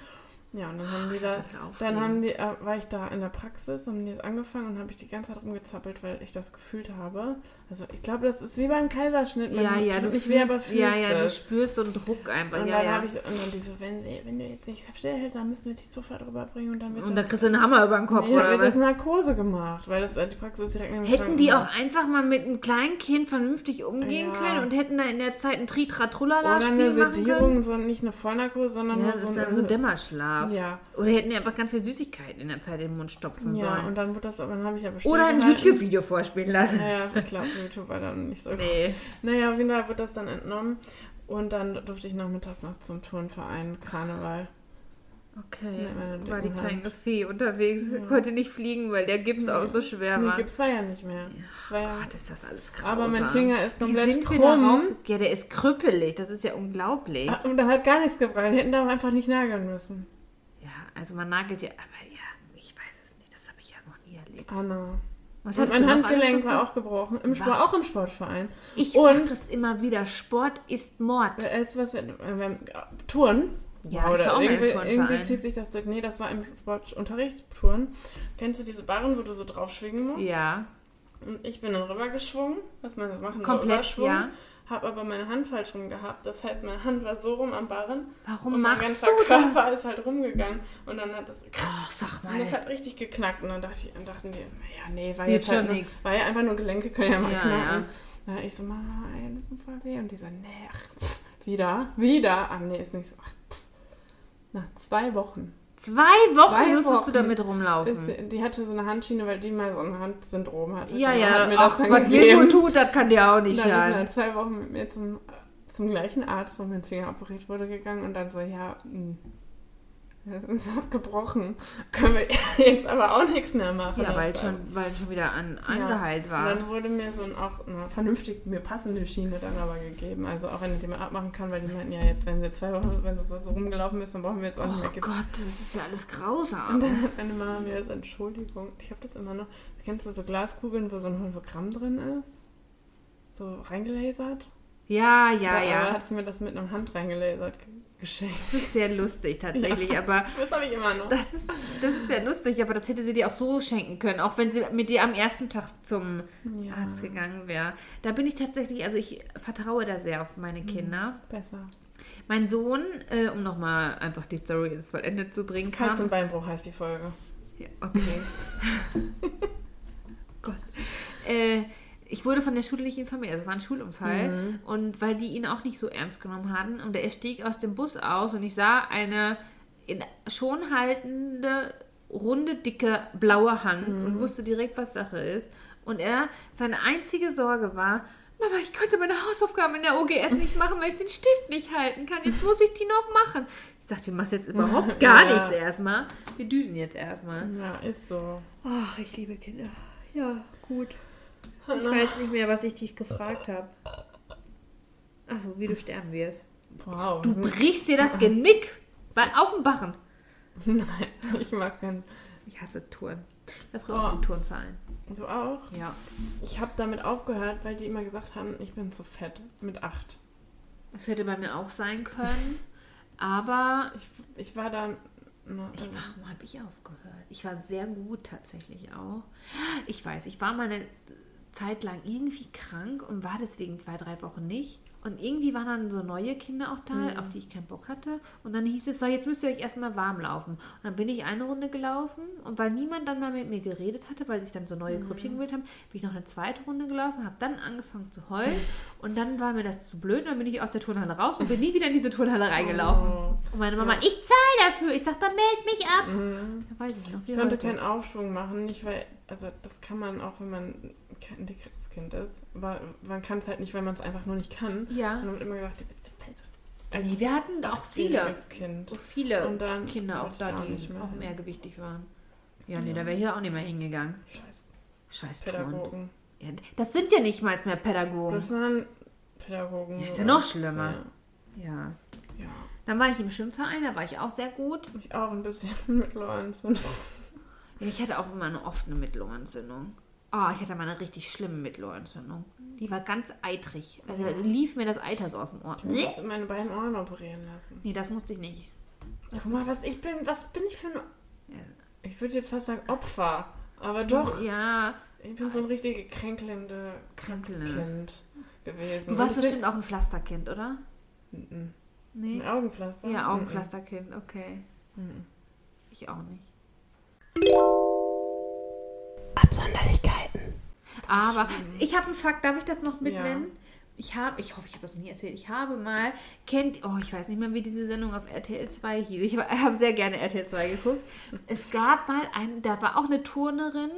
Ja, und dann haben die das da, dann haben die, äh, war ich da in der Praxis, haben die das angefangen und habe ich die ganze Zeit rumgezappelt, weil ich das gefühlt habe. Also ich glaube, das ist wie beim Kaiserschnitt. Man Ja, ja, du nicht weh, aber Ja, ja, du spürst so einen Druck einfach. Und ja, dann ja. habe ich, und dann die so, wenn, wenn du jetzt nicht stillhältst, dann müssen wir dich sofort rüberbringen und dann wird Und da das, kriegst du einen Hammer über den Kopf, nee, dann oder wird das was? Narkose gemacht, weil das die Praxis direkt dem Hätten die auch einfach mal mit einem kleinen Kind vernünftig umgehen Ja. können und hätten da in der Zeit ein Tritratrulala Oder eine? Sedierung, so nicht eine Vollnarkose, sondern Ja, nur das so ein dann so Dämmerschlaf. Ja. Oder hätten die einfach ganz viel Süßigkeiten in der Zeit in den Mund stopfen Ja, sollen. und dann wurde das, aber dann habe ich ja bestellt. Oder ein. YouTube-Video vorspielen lassen. Naja, ich glaube, YouTube war dann nicht so gut. Nee. Naja, auf jeden Fall wurde das dann entnommen. Und dann durfte ich nachmittags noch zum Turnverein Karneval. Okay. Meiner War die kleine. Fee unterwegs, Ja. konnte nicht fliegen, weil der Gips auch so schwer Nee, war. Gips war ja nicht mehr. War ja, Gott, ist das alles krass. aber mein Finger ist komplett krumm. Ja, der ist krüppelig. Das ist ja unglaublich. Und da hat gar nichts gebracht. Hätten da auch einfach nicht nageln müssen. Ja, also man nagelt ja, aber ja, ich weiß es nicht. Das habe ich ja noch nie erlebt. Anna. Was Und mein Handgelenk war auch gebrochen. Im Sport, auch im Sportverein. Ich Und- sag das immer wieder. Sport ist Mord. Es ist was wir, wir haben, Touren. Ja, ich war oder mal im irgendwie, irgendwie zieht sich das durch. Nee, das war im Sportunterricht, Touren. Kennst du diese Barren, wo du so drauf schwingen musst? Ja. Und ich bin dann rübergeschwungen, was man machen Komplett, Rüberschwung, ja. Habe aber meine Hand falsch rum gehabt. Das heißt, meine Hand war so rum am Barren. Warum und mein machst ganzer du das? Körper ist halt rumgegangen. Und dann hat das... Ach, sag Und das mal. hat richtig geknackt. Und dann dachte ich, dann dachten die, ja, nee, war Wird jetzt halt nur, war ja einfach nur Gelenke, können ja mal Ja, knacken. ja. Da ich so, ey, das tut voll weh. Und die so, nee, ach, pff, wieder, wieder. Ah, nee, ist nicht so. Ach, pff. Nach zwei Wochen. Zwei Wochen Zwei musstest Wochen. du damit rumlaufen. Ist, die hatte so eine Handschiene, weil die mal so ein Handsyndrom hatte. ja, Und ja, hat mir auch das was mir gut tut, das kann dir auch nicht Dann ist schaden. dann zwei Wochen mit mir zum, zum gleichen Arzt, wo mein Finger operiert wurde, gegangen und dann so, ja, mh, das ist was gebrochen. Können wir jetzt aber auch nichts mehr machen. Ja, weil Und schon, weil schon wieder an, angeheilt war. Und dann wurde mir so ein, auch eine vernünftig mir passende Schiene dann aber gegeben. Also auch wenn ich die mal abmachen kann, weil die meinten, ja, jetzt, wenn sie zwei Wochen, wenn das so rumgelaufen ist, dann brauchen wir jetzt auch nicht mehr Oh. Gott, das ist ja alles Und grausam. dann hat meine Mama mir als Entschuldigung, ich habe das immer noch, kennst du so Glaskugeln, wo so ein Hologramm drin ist? So reingelasert? Ja, ja, Da ja. hat sie mir das mit einer Hand reingelasert ge- geschenkt. Das ist sehr lustig tatsächlich, aber Das habe ich immer noch. das ist, das ist sehr lustig, aber das hätte sie dir auch so schenken können, auch wenn sie mit dir am ersten Tag zum Ja. Arzt gegangen wäre. Da bin ich tatsächlich, also ich vertraue da sehr auf meine Mhm. Kinder. Besser. Mein Sohn, äh, um nochmal einfach die Story ins Vollende zu bringen, kam. Hals- und Beinbruch heißt die Folge. Ja, okay. Gott. Äh, ich wurde von der Schule nicht informiert. Also es war ein Schulunfall. Mhm. Und weil die ihn auch nicht so ernst genommen hatten. Und er stieg aus dem Bus aus und ich sah eine in schon haltende, runde, dicke, blaue Hand Mhm. und wusste direkt, was Sache ist. Und er, seine einzige Sorge war, Mama, ich konnte meine Hausaufgaben in der OGS nicht machen, weil ich den Stift nicht halten kann. Jetzt muss ich die noch machen. Ich dachte, wir machen jetzt überhaupt gar Ja. nichts erstmal. Wir düsen jetzt erstmal. Ja, ist so. Ach, ich liebe Kinder. Ja, gut. Ich weiß nicht mehr, was ich dich gefragt habe. Ach so, wie du sterben wirst. Wow. Du brichst dir das Genick bei, auf dem Barren. Nein, ich mag keinen. Ich hasse Touren. Da Oh. fragt den Turnverein. Du auch? Ja. Ich habe damit aufgehört, weil die immer gesagt haben, ich bin zu fett. Mit acht. Das hätte bei mir auch sein können. Aber Ich, ich war dann. Na, ich, äh, warum habe ich aufgehört? Ich war sehr gut tatsächlich auch. Ich weiß, ich war mal eine Zeit lang irgendwie krank und war deswegen zwei, drei Wochen nicht. Und irgendwie waren dann so neue Kinder auch da, auf die ich keinen Bock hatte. Und dann hieß es so, jetzt müsst ihr euch erstmal warm laufen. Und dann bin ich eine Runde gelaufen und weil niemand dann mal mit mir geredet hatte, weil sich dann so neue Grüppchen gebildet haben, bin ich noch eine zweite Runde gelaufen, habe dann angefangen zu heulen. Und dann war mir das zu blöd. Und dann bin ich aus der Turnhalle raus und bin nie wieder in diese Turnhalle reingelaufen. Oh. Und meine Mama, Ja. ich zahle dafür. Ich sag, dann meld mich ab. Mhm. Da weiß ich noch, Ich konnte keinen Aufschwung machen, nicht weil, also das kann man auch, wenn man kein dickeres Kind ist, aber man kann es halt nicht, weil man es einfach nur nicht kann. Ja. Und dann wird immer gedacht, du bist zu fett. Nee, wir hatten auch viele, Kind. so viele Und dann Kinder auch ich da, auch die auch hin. mehrgewichtig waren. Ja, nee, da wäre ich ja auch nicht mehr hingegangen. Scheiß Scheiß Pädagogen. Ja, das sind ja nicht mal mehr Pädagogen. Das waren Pädagogen. Ja, ist ja noch schlimmer. Ja. Ja. Ja. Dann war ich im Schwimmverein, da war ich auch sehr gut. Ich auch ein bisschen Mittelohrentzündung. Ich hatte auch immer eine oft eine Mittelohrentzündung. Oh, ich hatte mal eine richtig schlimme Mittelohrentzündung. Die war ganz eitrig. Also lief mir das Eiter so aus dem Ohr. Ich musste meine beiden Ohren operieren lassen. Nee, das musste ich nicht. Guck mal, was ich bin, was bin ich für ein. Ja. Ich würde jetzt fast sagen Opfer. Aber doch, Ja, ich bin so ein richtig kränkelnde Kränkelnde. Kind gewesen. du warst bestimmt auch ein Pflasterkind, oder? Mhm. Nee. Ein Augenpflaster? Ja. Augenpflasterkind, okay. Mhm. Ich auch nicht. Absonderlichkeiten. Aber ich habe einen Fakt, darf ich das noch Ja. mitnennen? Ich habe, ich hoffe, ich habe das noch nie erzählt. Ich habe mal, kennt, oh, ich weiß nicht mehr, wie diese Sendung auf RTL 2 hieß. Ich habe sehr gerne RTL 2 geguckt. Es gab mal einen, da war auch eine Turnerin,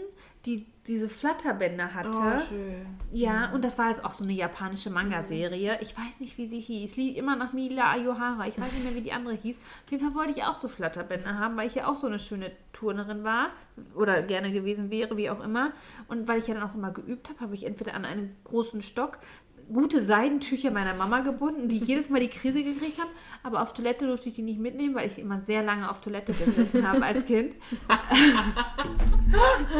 die diese Flatterbänder hatte. Oh, schön. Ja, und das war jetzt auch so eine japanische Manga-Serie. Ich weiß nicht, wie sie hieß. Lief immer nach Mila Ayohara. Ich weiß nicht mehr, wie die andere hieß. Auf jeden Fall wollte ich auch so Flatterbänder haben, weil ich ja auch so eine schöne Turnerin war. Oder gerne gewesen wäre, wie auch immer. Und weil ich ja dann auch immer geübt habe, habe ich entweder an einen großen Stock gute Seidentücher meiner Mama gebunden, die jedes Mal die Krise gekriegt haben. Aber auf Toilette durfte ich die nicht mitnehmen, weil ich immer sehr lange auf Toilette gesessen habe als Kind.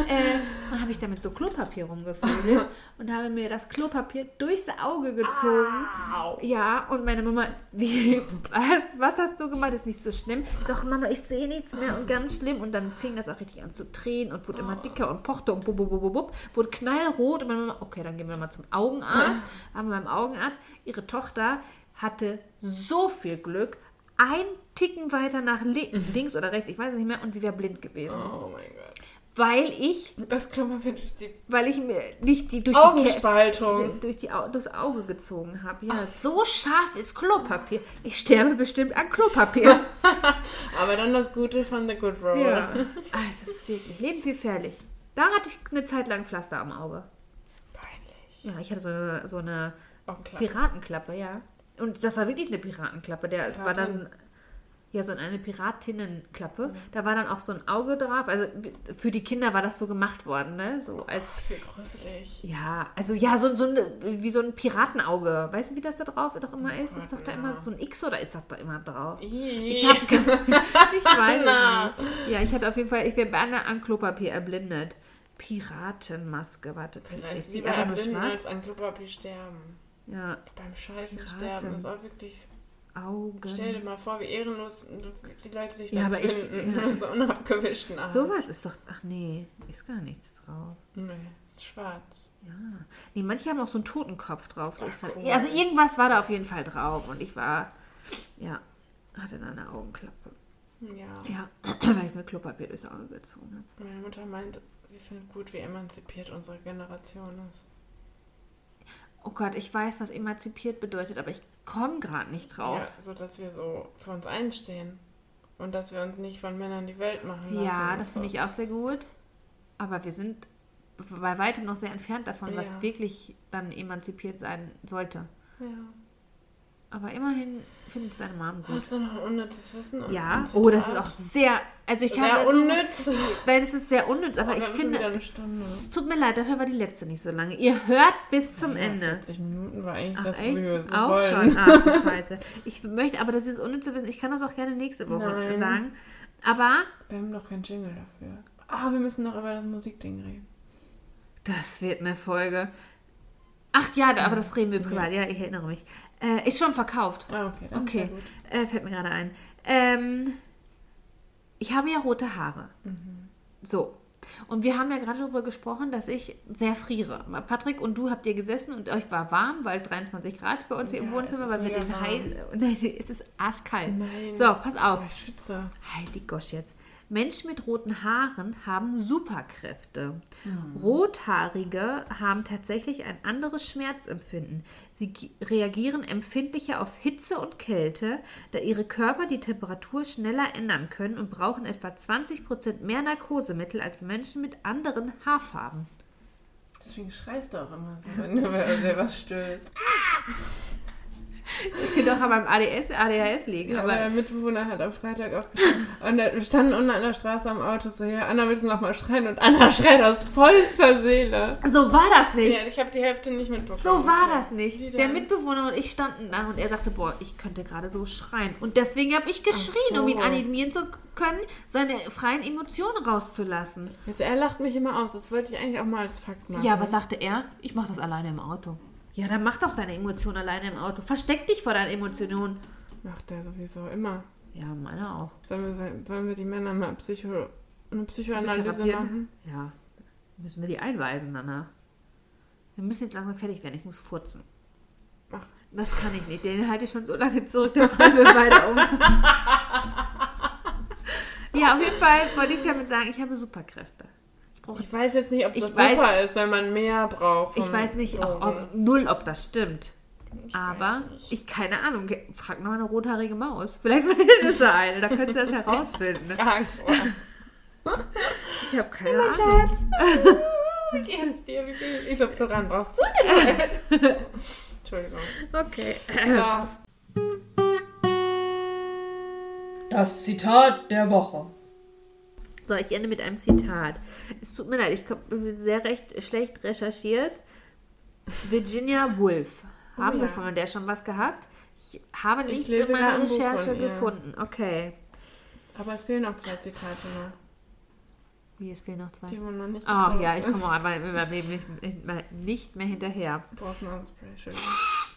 äh, dann habe ich damit so Klopapier rumgefüllt und habe mir das Klopapier durchs Auge gezogen. Ja, und meine Mama, wie, was, was hast du gemacht? Ist nicht so schlimm. Doch, Mama, ich sehe nichts mehr und ganz schlimm. Und dann fing das auch richtig an zu drehen und wurde immer dicker und pochte und bub, bub, bub, bub, bub, wurde knallrot. Und meine Mama, okay, dann gehen wir mal zum Augenarzt. Haben beim Augenarzt. Ihre Tochter hatte so viel Glück. Ein Ticken weiter nach li links oder rechts, ich weiß es nicht mehr, und sie wäre blind gewesen. Oh mein Gott. Weil ich, Das Klopapier durch die weil ich mir nicht die durch die Augenspaltung. durch die durchs Auge gezogen habe. Ja, so scharf ist Klopapier. Ich sterbe bestimmt an Klopapier. Aber dann das Gute von The Good Roll. ja. Ah, es ist wirklich lebensgefährlich. Da hatte ich eine Zeit lang Pflaster am Auge. Ja, ich hatte so eine, so eine. Piratenklappe, ja. Und das war wirklich eine Piratenklappe. Der war dann ja so eine Piratinnenklappe. Da war dann auch so ein Auge drauf. Also für die Kinder war das so gemacht worden, ne? So als Wie gruselig. Ja, also ja, so, so ein, wie so ein Piratenauge. Weißt du, wie das da drauf doch immer ist? Ist doch da immer so ein X oder ist das da immer drauf? Ich hab ich weiß es nicht. Ja, ich hatte auf jeden Fall, ich wäre beinahe an Klopapier erblindet. Piratenmaske, warte, Vielleicht ist die erblinden als an Klopapier sterben. Ja, Beim Scheißen Piraten. sterben ist auch wirklich... Augen. Stell dir mal vor, wie ehrenlos die Leute sich Ja, dann aber ich- finden. ja. so unabgewischten Arm. Sowas ist doch, ach nee, ist gar nichts drauf. Nee, ist schwarz. Ja. Nee, manche haben auch so einen Totenkopf drauf. Ach, cool. Also irgendwas war da auf jeden Fall drauf und ich war, ja, hatte da eine Augenklappe. Ja. Ja, weil ich mir Klopapier durchs Auge gezogen habe. Meine Mutter meint, sie findet gut, wie emanzipiert unsere Generation ist. Oh Gott, ich weiß, was emanzipiert bedeutet, aber ich komme gerade nicht drauf. Ja, so dass wir so für uns einstehen. Und dass wir uns nicht von Männern die Welt machen lassen. Ja, das so. finde ich auch sehr gut. Aber wir sind bei weitem noch sehr entfernt davon, was Ja. wirklich dann emanzipiert sein sollte. Ja. Aber immerhin findet es seine Mom gut. Hast du noch unnützes Wissen? und Ja, ein oh, das ist auch sehr. Also ich sehr habe so, unnütz. Nein, es ist sehr unnütz, aber Wir ich finde, es tut mir leid, dafür war die letzte nicht so lange. Ihr hört bis zum Ja, Ende. 40 Minuten war eigentlich Ach, das, echt? wir Auch wollen. schon? Ach, du Scheiße. Ich möchte, aber das ist unnütze Wissen. Ich kann das auch gerne nächste Woche Nein. sagen. Aber Wir haben noch keinen Jingle dafür. Ah, wir müssen noch über das Musikding reden. das wird eine Folge. Ach ja, aber das reden wir privat. Ja, ich erinnere mich. Äh, ist schon verkauft. Ah, okay. Dann Okay, äh, fällt mir gerade ein. Ähm, ich habe ja rote Haare. Mhm. So. Und wir haben ja gerade darüber gesprochen, dass ich sehr friere. Patrick und du habt ihr gesessen und euch war warm, weil 23 Grad bei uns hier im Ja, Wohnzimmer, es ist weil wir den heiß. Nein, es ist arschkalt. Nein. So, pass auf. Ich schwitze. Halt die Gosch jetzt. Menschen mit roten Haaren haben Superkräfte. Hm. Rothaarige haben tatsächlich ein anderes Schmerzempfinden. Sie gi- reagieren empfindlicher auf Hitze und Kälte, da ihre Körper die Temperatur schneller ändern können und brauchen etwa 20% mehr Narkosemittel als Menschen mit anderen Haarfarben. Deswegen schreist du auch immer so, wenn du was stößt. Das könnte auch an meinem ADS, ADHS liegen. Ja, aber der Mitbewohner hat am Freitag auch und wir standen unten an der Straße am Auto so, ja, Anna, willst du noch mal schreien? Und Anna schreit aus vollster Seele. so war das nicht. Ja, ich habe die Hälfte nicht mitbekommen. So war das nicht. Der? Mitbewohner und ich standen da und er sagte, boah, ich könnte gerade so schreien. Und deswegen habe ich geschrien, so. um ihn animieren zu können, seine freien Emotionen rauszulassen. Also er lacht mich immer aus, das wollte ich eigentlich auch mal als Fakt machen. Ja, was sagte er? Ich mache das alleine im Auto. Ja, dann mach doch deine Emotionen alleine im Auto. Versteck dich vor deinen Emotionen. Macht er sowieso immer. Ja, meine auch. Sollen wir, sollen wir die Männer mal Psycho, eine Psychoanalyse machen? Ja. Müssen wir die einweisen danach. Wir müssen jetzt langsam fertig werden. Ich muss furzen. Ach. Das kann ich nicht. Den halte ich schon so lange zurück, da fallen wir beide um. ja, auf jeden Fall wollte ich damit sagen, ich habe Superkräfte. Ich brauche Ich weiß jetzt nicht, ob Ich das weiß- super ist, wenn man mehr braucht. Ich weiß nicht, auch, ob, null, ob das stimmt. Ich Aber ich, keine Ahnung, frag mal eine rothaarige Maus. Vielleicht ist da eine, da könntest du das herausfinden. Ich habe keine Ahnung. Wie geht's dir? Wie geht's? Ich so, Floran, brauchst du denn? Entschuldigung. Okay. So. Das Zitat der Woche. So, ich ende mit einem Zitat. Es tut mir leid, ich habe sehr recht schlecht recherchiert. Virginia Woolf. Haben Oh wir ja. von der schon was gehabt? Ich habe Ich nichts in meiner ein Recherche von gefunden. Okay. Aber es fehlen noch zwei Zitate noch. Wie, es fehlen noch zwei. Die man noch nicht Ach gebraucht ja, ich komme auch einfach in meinem Leben nicht, nicht, nicht mehr hinterher. Du brauchst Nasenspray, schön.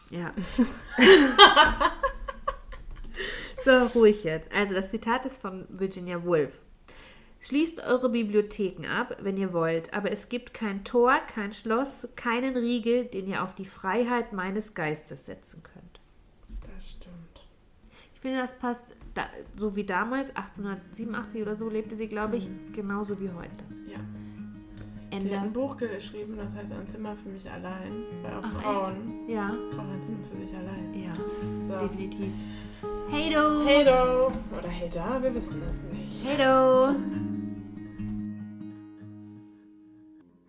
Ja. so, ruhig jetzt. Also das Zitat ist von Virginia Woolf. Schließt eure Bibliotheken ab, wenn ihr wollt, aber es gibt kein Tor, kein Schloss, keinen Riegel, den ihr auf die Freiheit meines Geistes setzen könnt. Das stimmt. Ich finde, das passt da, so wie damals, 1887 oder so lebte sie, glaube ich, genauso wie heute. Ja. Die hat ein Ende. Buch geschrieben, das heißt Ein Zimmer für mich allein. Weil auch Ach, Frauen Ja, brauchen ein Zimmer für sich allein. ja, So. definitiv. Hey do! Hey do! Oder hey da, wir wissen es nicht. Hey do!